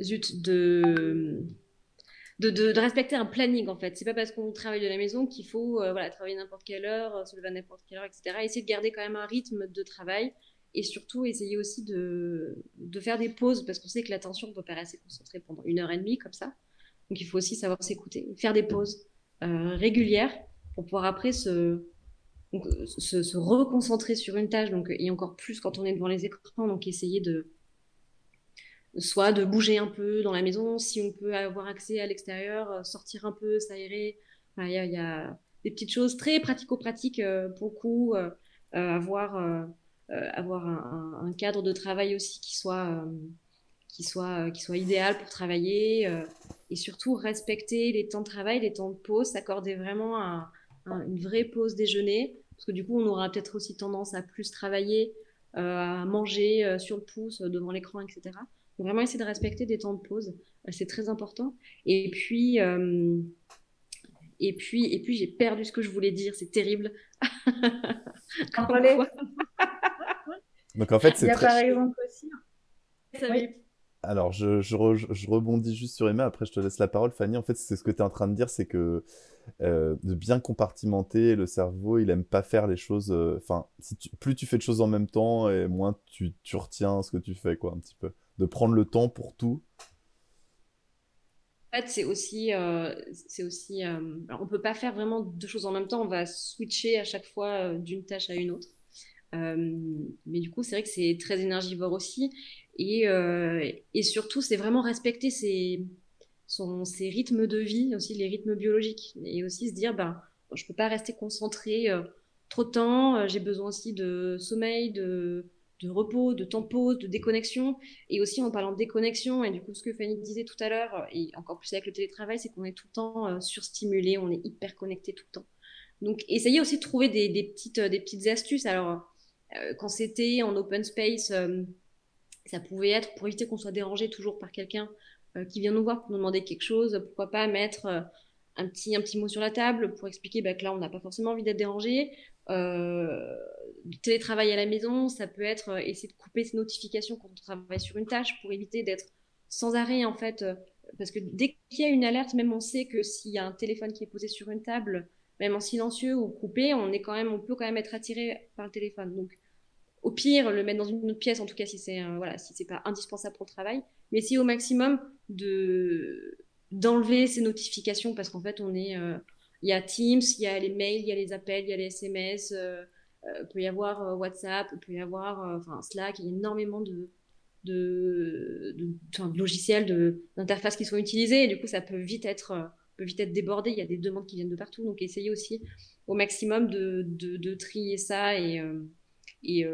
zut de de, respecter un planning en fait. C'est pas parce qu'on travaille de la maison qu'il faut euh, voilà, travailler n'importe quelle heure, euh, se lever à n'importe quelle heure, etc. Essayer de garder quand même un rythme de travail et surtout essayer aussi de, de faire des pauses parce qu'on sait que l'attention ne peut pas rester concentrée pendant une heure et demie comme ça. Donc il faut aussi savoir s'écouter, faire des pauses euh, régulières pour pouvoir après se, se, reconcentrer sur une tâche. Donc, et encore plus quand on est devant les écrans, donc essayer de, soit de bouger un peu dans la maison, si on peut avoir accès à l'extérieur, euh, sortir un peu, s'aérer. Il y, a des petites choses très pratico-pratiques euh, pour beaucoup, euh, avoir, avoir un, cadre de travail aussi qui soit, qui soit, qui soit idéal pour travailler et surtout respecter les temps de travail, les temps de pause, s'accorder vraiment une vraie pause déjeuner parce que du coup on aura peut-être aussi tendance à plus travailler, à manger sur le pouce devant l'écran, etc vraiment essayer de respecter des temps de pause, euh, c'est très important. Et puis, euh, et puis, et puis j'ai perdu ce que je voulais dire, c'est terrible. (laughs) (laughs) Donc en fait, c'est très... par exemple aussi. Alors, je, je, rebondis juste sur Emma, après je te laisse la parole, Fanny. En fait, c'est ce que tu es en train de dire, c'est que euh, de bien compartimenter le cerveau, il aime pas faire les choses. Enfin, si plus tu fais de choses en même temps, et moins tu, tu retiens ce que tu fais, quoi, un petit peu de prendre le temps pour tout En fait, c'est aussi, euh, c'est aussi, euh, on peut pas faire vraiment deux choses en même temps. On va switcher à chaque fois euh, d'une tâche à une autre. mais du coup, c'est vrai que c'est très énergivore aussi, et, surtout, c'est vraiment respecter ses rythmes de vie, aussi les rythmes biologiques, et aussi se dire, ben, je peux pas rester concentré trop de temps. J'ai besoin aussi de sommeil, de de repos, de temps pause, de déconnexion. Et aussi en parlant de déconnexion, et du coup ce que Fanny disait tout à l'heure, et encore plus avec le télétravail, c'est qu'on est tout le temps euh, surstimulé, on est hyper connecté tout le temps. Donc essayez aussi de trouver des, petites, des petites astuces. Alors euh, quand c'était en open space, euh, ça pouvait être pour éviter qu'on soit dérangé toujours par quelqu'un qui vient nous voir pour nous demander quelque chose, pourquoi pas mettre un petit, mot sur la table pour expliquer bah, que là, on n'a pas forcément envie d'être dérangé, euh, télétravail à la maison, ça peut être euh, essayer de couper ses notifications quand on travaille sur une tâche pour éviter d'être sans arrêt en fait. Euh, parce que dès qu'il y a une alerte, même on sait que s'il y a un téléphone qui est posé sur une table, même en silencieux ou coupé, on est quand même, on peut quand même être attiré par le téléphone. Donc, au pire, le mettre dans une autre pièce, en tout cas si c'est voilà, si c'est pas indispensable pour le travail, mais essayer au maximum de d'enlever ces notifications parce qu'en fait on est il y a Teams, il y a les mails, il y a les appels, il y a les SMS, euh, euh, il peut y avoir euh, WhatsApp, il peut y avoir enfin Slack, il y a énormément de, de, de, logiciels, d'interfaces qui sont utilisés et du coup ça peut vite être peut vite être débordé, il y a des demandes qui viennent de partout, donc essayez aussi au maximum de, de, trier ça et, et,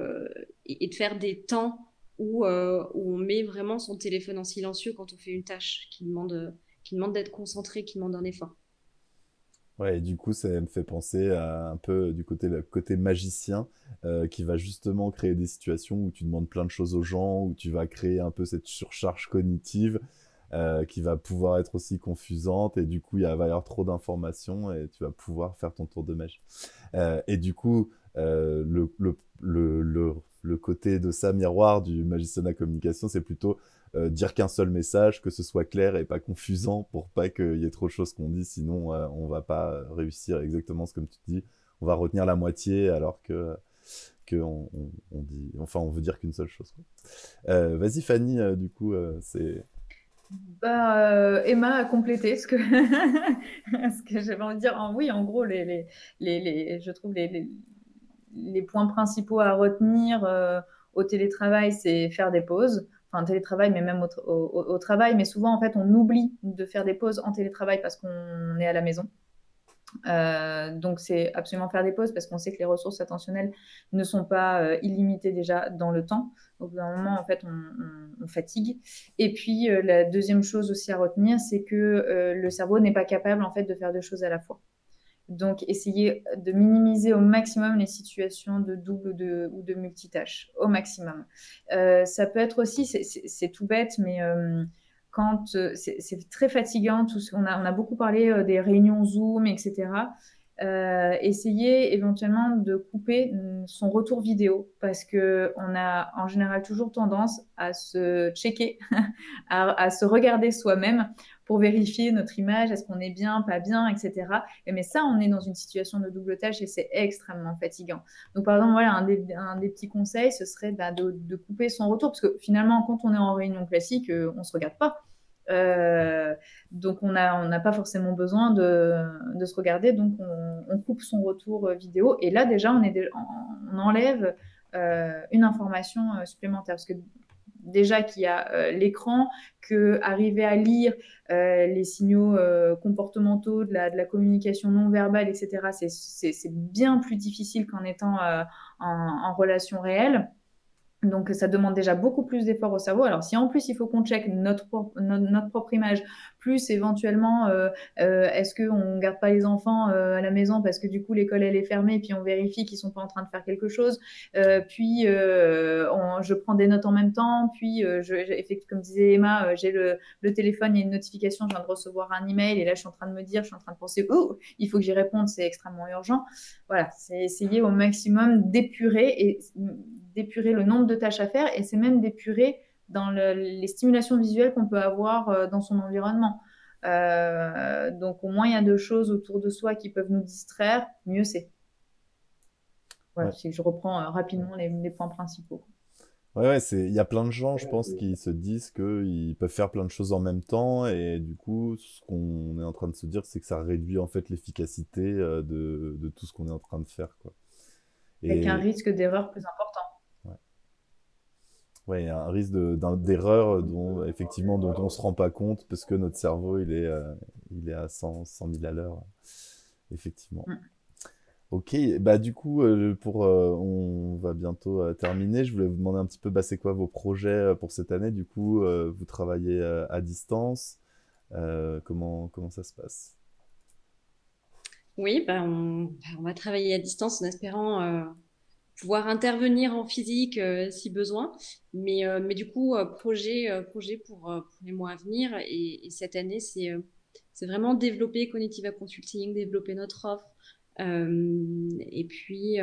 et, de faire des temps où, où on met vraiment son téléphone en silencieux quand on fait une tâche qui demande, qui demande d'être concentré, qui demande un effort. Ouais, et du coup, ça me fait penser à un peu du côté, côté magicien euh, qui va justement créer des situations où tu demandes plein de choses aux gens, où tu vas créer un peu cette surcharge cognitive euh, qui va pouvoir être aussi confusante et du coup, il va y avoir trop d'informations et tu vas pouvoir faire ton tour de magie. Euh, et du coup, le, le, le, le, côté de ça miroir du magicien à communication, c'est plutôt euh, dire qu'un seul message, que ce soit clair et pas confusant pour pas qu'il y ait trop de choses qu'on dit, sinon euh, on va pas réussir exactement ce comme tu dis. On va retenir la moitié alors que que on, dit, enfin on veut dire qu'une seule chose. Euh, vas-y Fanny, du coup c'est. Bah, Emma a complété ce que, (laughs) que j'avais envie de dire. Oui, en gros, les, les, les, je trouve les, les, points principaux à retenir au télétravail, c'est faire des pauses enfin télétravail, mais même au, travail. Mais souvent, en fait, on oublie de faire des pauses en télétravail parce qu'on est à la maison. Euh, donc, c'est absolument faire des pauses parce qu'on sait que les ressources attentionnelles ne sont pas euh, illimitées déjà dans le temps. Au bout d'un moment, en fait, on, fatigue. Et puis, euh, la deuxième chose aussi à retenir, c'est que le cerveau n'est pas capable, en fait, de faire deux choses à la fois. Donc, essayez de minimiser au maximum les situations de double ou de, multitâche, au maximum. Euh, ça peut être aussi, c'est tout bête, mais euh, quand euh, c'est très fatigant, tout, on, a, on a beaucoup parlé des réunions Zoom, etc. essayez éventuellement de couper mm, son retour vidéo parce que on a en général toujours tendance à se checker, (laughs) à, se regarder soi-même pour vérifier notre image, est-ce qu'on est bien, pas bien, etc. Et mais ça, on est dans une situation de double tâche et c'est extrêmement fatigant. Donc, par exemple, voilà, un des, petits conseils, ce serait bah, de, couper son retour, parce que finalement, quand on est en réunion classique, euh, on se regarde pas. Euh, donc on n'a pas forcément besoin de, se regarder, donc on, coupe son retour euh, vidéo et là déjà on, enlève une information supplémentaire parce que déjà qu'il y a euh, l'écran, que arriver à lire euh, les signaux euh, comportementaux de la, communication non verbale, etc., c'est bien plus difficile qu'en étant en, relation réelle. Donc, ça demande déjà beaucoup plus d'efforts au cerveau. Alors, si en plus il faut qu'on check notre, notre, propre image, plus éventuellement, euh, euh, est-ce qu'on ne garde pas les enfants euh, à la maison parce que du coup l'école elle est fermée, puis on vérifie qu'ils sont pas en train de faire quelque chose, puis je prends des notes en même temps, puis je, comme disait Emma, j'ai le, le, téléphone, il y a une notification, je viens de recevoir un email et là je suis en train de me dire, je suis en train de penser, oh, il faut que j'y réponde, c'est extrêmement urgent. Voilà, c'est essayer au maximum d'épurer et d'épurer le nombre de tâches à faire et c'est même d'épurer dans les stimulations visuelles qu'on peut avoir euh, dans son environnement. Euh, donc au moins il y a deux choses autour de soi qui peuvent nous distraire, mieux c'est. Voilà, si je reprends euh, rapidement les, points principaux. Ouais, ouais il y a plein de gens, je pense, qui se disent qu'ils peuvent faire plein de choses en même temps, et du coup, ce qu'on est en train de se dire, c'est que ça réduit en fait l'efficacité de, de, tout ce qu'on est en train de faire, quoi. Avec un risque d'erreur plus important. Ouais, un risque d'erreur dont effectivement dont on se rend pas compte parce que notre cerveau il est euh, il est à 100 100 000 à l'heure effectivement. Mm. Ok, bah du coup euh, pour euh, on va bientôt terminer. Je voulais vous demander un petit peu bah, c'est quoi vos projets pour cette année? Du coup vous travaillez à distance. comment comment ça se passe? Oui, bah, on, bah, on, va travailler à distance en espérant pouvoir intervenir en physique euh, si besoin. Mais, euh, mais du coup, euh, projet, projet pour, pour, les mois à venir. Et, cette année, c'est c'est vraiment développer Cognitiva Consulting, développer notre offre. et puis,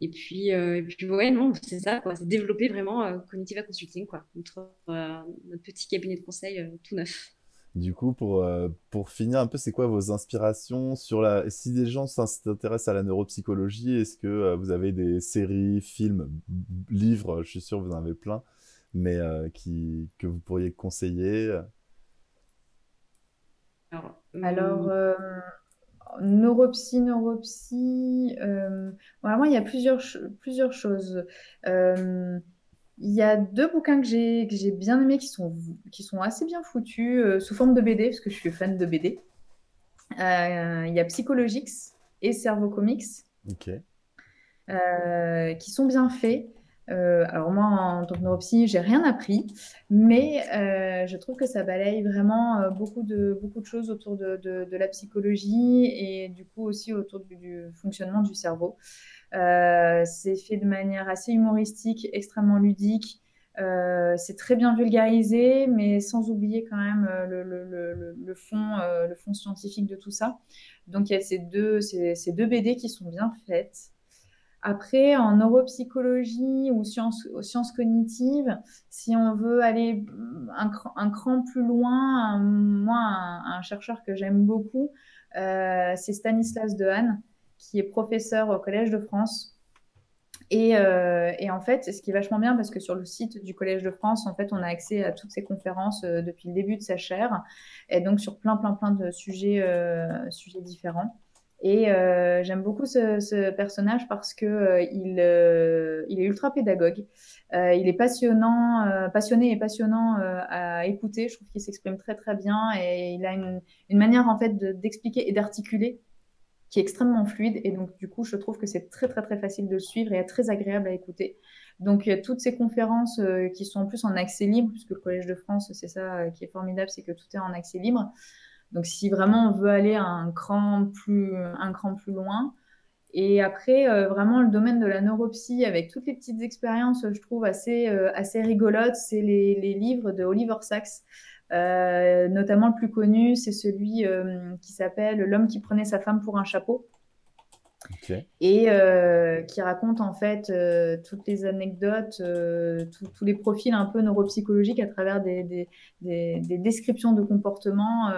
et puis, et puis ouais, non, c'est ça, quoi. C'est développer vraiment Cognitiva Consulting, quoi. Notre, notre petit cabinet de conseil tout neuf. Du coup, pour, euh, pour finir un peu, c'est quoi vos inspirations sur la... Si des gens s'intéressent à la neuropsychologie, est-ce que euh, vous avez des séries, films, livres, je suis sûr que vous en avez plein, mais euh, qui, que vous pourriez conseiller? Alors, neuropsy, neuropsy, vraiment, il y a plusieurs, plusieurs choses. Il y a deux bouquins que j'ai que j'ai bien aimés qui sont qui sont assez bien foutus euh, sous forme de BD parce que je suis fan de BD. Euh, il y a Psychologix et Cerveau Comics euh, qui sont bien faits. Alors moi, en tant que neuropsy, j'ai rien appris, mais je trouve que ça balaye vraiment beaucoup, de, beaucoup de choses autour de, de, la psychologie et du coup aussi autour du, fonctionnement du cerveau. C'est fait de manière assez humoristique, extrêmement ludique. c'est très bien vulgarisé, mais sans oublier quand même le, le, fond, le fond scientifique de tout ça. Donc il y a ces deux, BD qui sont bien faites. Après, en neuropsychologie ou sciences, cognitives, si on veut aller un, cran plus loin, moi, un, chercheur que j'aime beaucoup, euh, c'est Stanislas Dehaene, qui est professeur au Collège de France. Et, euh, et, en fait, ce qui est vachement bien, parce que sur le site du Collège de France, en fait, on a accès à toutes ces conférences euh, depuis le début de sa chaire, et donc sur plein, plein, plein de sujets, sujets différents. Et euh, j'aime beaucoup ce, personnage parce que euh, il, euh, il, est ultra pédagogue. il est passionnant, passionné et passionnant à écouter. Je trouve qu'il s'exprime très très bien et il a une, une manière en fait d'expliquer et d'articuler qui est extrêmement fluide. Et donc du coup, je trouve que c'est très très très facile de le suivre et très agréable à écouter. Donc toutes ces conférences qui sont en plus en accès libre, puisque le Collège de France, c'est ça qui est formidable, c'est que tout est en accès libre. Donc, si vraiment on veut aller un cran plus, un cran plus loin. Et après, euh, vraiment, le domaine de la neuropsie, avec toutes les petites expériences, je trouve assez, euh, assez rigolotes, c'est les, les, livres de Oliver Sacks. Euh, notamment, le plus connu, c'est celui qui s'appelle L'homme qui prenait sa femme pour un chapeau. Et euh, qui raconte en fait euh, toutes les anecdotes, euh, tous les profils un peu neuropsychologiques à travers des, des, des, descriptions de comportements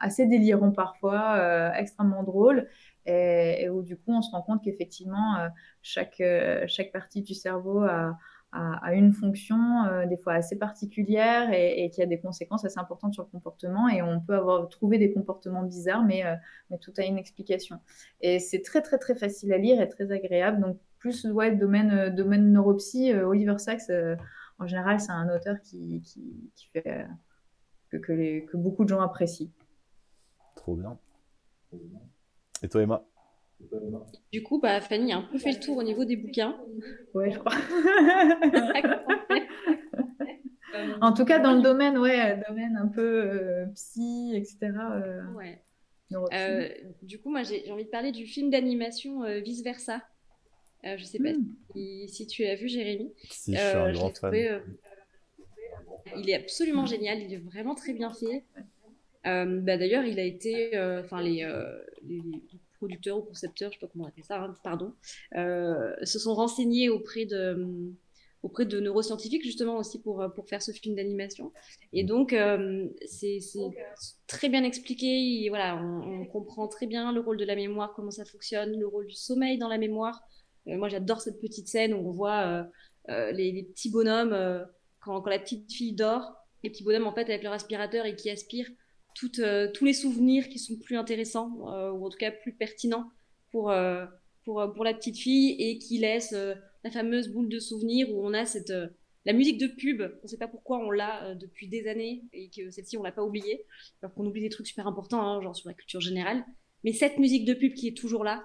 assez délirants parfois, extrêmement drôles, et, et, où du coup on se rend compte qu'effectivement chaque, chaque partie du cerveau a, a, une fonction euh, des fois assez particulière et, qui a des conséquences assez importantes sur le comportement. Et on peut avoir trouvé des comportements bizarres, mais, euh, mais tout a une explication. Et c'est très très très facile à lire et très agréable. Donc plus ouais, domaine, euh, domaine neuropsy, Oliver Sacks, en général, c'est un auteur qui, qui, fait que, que beaucoup de gens apprécient. Trop bien. Et toi, Emma? Du coup, bah, Fanny a un peu fait le tour au niveau des bouquins. Ouais, je crois. (laughs) en tout cas, dans le domaine, ouais, domaine un peu euh, psy, etc. Euh, ouais. Euh, du coup, moi, j'ai envie de parler du film d'animation Vice Versa. je sais pas hmm. si, tu as vu, Jérémy. Si, je suis un grand fan. il est absolument génial, il est vraiment très bien fait. bah, D'ailleurs, il a été, enfin les, les, producteurs ou concepteurs, je sais pas comment on appelle ça, hein, pardon, euh, se sont renseignés auprès de auprès de neuroscientifiques justement aussi pour, pour faire ce film d'animation. Et donc, euh, c'est très bien expliqué. Et voilà, on, comprend très bien le rôle de la mémoire, comment ça fonctionne, le rôle du sommeil dans la mémoire. Euh, moi, j'adore cette petite scène où on voit les, petits bonhommes quand, quand, la petite fille dort. Les petits bonhommes, en fait, avec leur aspirateur et qui aspirent euh, tous les souvenirs qui sont plus intéressants euh, ou en tout cas plus pertinents pour, euh, pour, pour la petite fille et qui laisse la fameuse boule de souvenirs où on a cette la musique de pub, on ne sait pas pourquoi on l'a depuis des années et que celle-ci on l'a pas oubliée, alors qu'on oublie des trucs super importants, hein, genre sur la culture générale. Mais cette musique de pub qui est toujours là,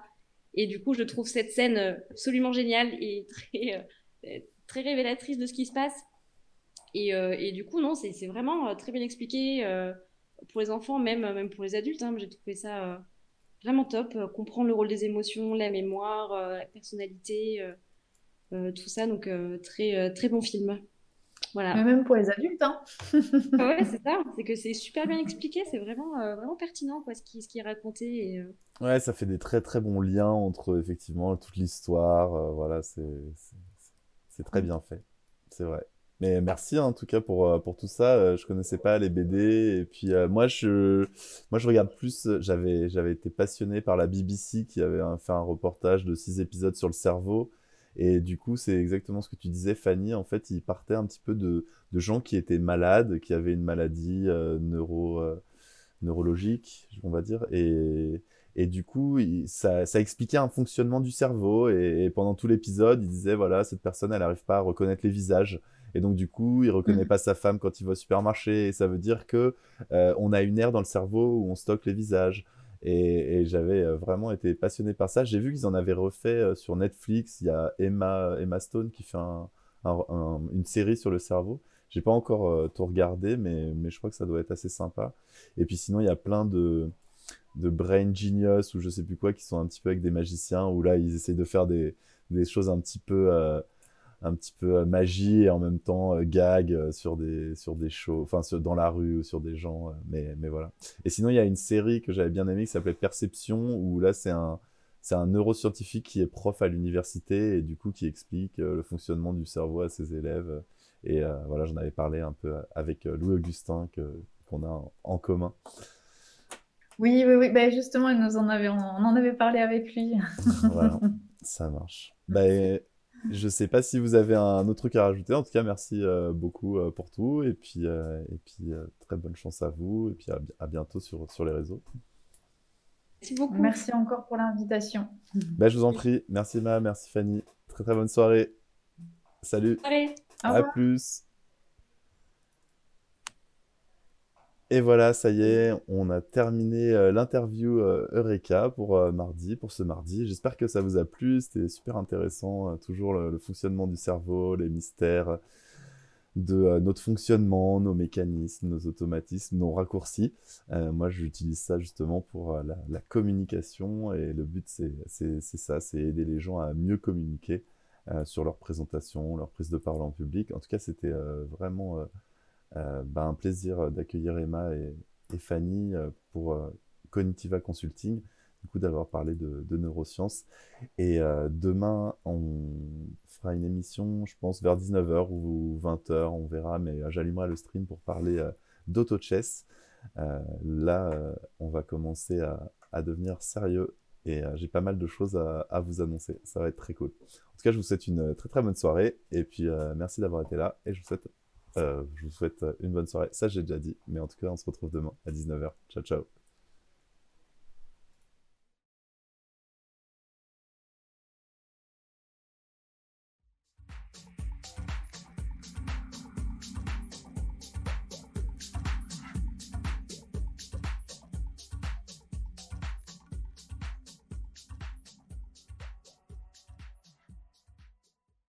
et du coup je trouve cette scène absolument géniale et (laughs) très, très révélatrice de ce qui se passe. Et, et du coup non, c'est vraiment très bien expliqué pour les enfants, même, même pour les adultes. Hein, j'ai trouvé ça euh, vraiment top. Euh, comprendre le rôle des émotions, la mémoire, euh, la personnalité, tout ça. Donc, très, très bon film. Voilà. Mais même pour les adultes. Hein. ouais, (laughs) c'est ça. C'est que c'est super bien expliqué. C'est vraiment, vraiment pertinent quoi, ce, qui, ce qui est raconté. Et, Ouais, ça fait des très très bons liens entre effectivement toute l'histoire. voilà, c'est très bien fait. C'est vrai. Mais merci hein, en tout cas pour, euh, pour tout ça. Euh, je connaissais pas les BD. Et puis euh, moi, je, moi, je regarde plus. J'avais, j'avais été passionné par la BBC qui avait fait un reportage de six épisodes sur le cerveau. Et du coup, c'est exactement ce que tu disais, Fanny. En fait, il partait un petit peu de, de gens qui étaient malades, qui avaient une maladie neuro, neurologique, on va dire. Et, et du coup, ça, ça, expliquait un fonctionnement du cerveau. Et, et pendant tout l'épisode, il disait voilà, cette personne, elle n'arrive pas à reconnaître les visages. Et donc, du coup, il reconnaît mm. pas sa femme quand il va au supermarché. Et ça veut dire que euh, on a une aire dans le cerveau où on stocke les visages. Et, j'avais vraiment été passionné par ça. J'ai vu qu'ils en avaient refait sur Netflix. Il y a Emma, Emma Stone qui fait une série sur le cerveau. J'ai pas encore tout regardé, mais, mais je crois que ça doit être assez sympa. Et puis sinon, il y a plein de, de Brain Genius ou je sais plus quoi qui sont un petit peu avec des magiciens où là ils essayent de faire des, des choses un petit peu euh, un petit peu euh, magie et en même temps euh, gag sur des sur des shows enfin dans la rue ou sur des gens mais mais voilà et sinon il y a une série que j'avais bien aimée qui s'appelait Perception où là c'est un c'est un neuroscientifique qui est prof à l'université et du coup qui explique le fonctionnement du cerveau à ses élèves et voilà j'en avais parlé un peu avec Louis Augustin que qu'on a en commun oui, oui, oui. Ben justement, nous en on en avait parlé avec lui. (laughs) voilà, ça marche. Ben, je sais pas si vous avez un autre truc à rajouter. En tout cas, merci euh, beaucoup euh, pour tout. Et puis, euh, et puis très bonne chance à vous. Et puis à, bientôt sur, sur les réseaux. Merci beaucoup. Merci encore pour l'invitation. Ben, je vous en prie. Merci Ma, merci Fanny. Très très bonne soirée. Salut. Allez. À plus. Et voilà, ça y est, on a terminé euh, l'interview euh, Eureka pour euh, mardi, pour ce mardi. J'espère que ça vous a plu, c'était super intéressant, toujours le, fonctionnement du cerveau, les mystères de notre fonctionnement, nos mécanismes, nos automatismes, nos raccourcis. moi, j'utilise ça justement pour la, la, communication et le but, c'est ça, c'est aider les gens à mieux communiquer sur leur présentation, leur prise de parole en public. En tout cas, c'était vraiment bah, un plaisir d'accueillir Emma et, Fanny euh, pour euh, Cognitiva Consulting, du coup d'avoir parlé de, neurosciences. Et demain, on fera une émission, je pense, vers 19h ou 20h, on verra, mais j'allumerai le stream pour parler d'auto-chess. là, on va commencer à, devenir sérieux et j'ai pas mal de choses à, à, vous annoncer. Ça va être très cool. En tout cas, je vous souhaite une très très bonne soirée et puis merci d'avoir été là et je vous souhaite euh, je vous souhaite une bonne soirée. Ça, j'ai déjà dit. Mais en tout cas, on se retrouve demain à 19h. Ciao, ciao.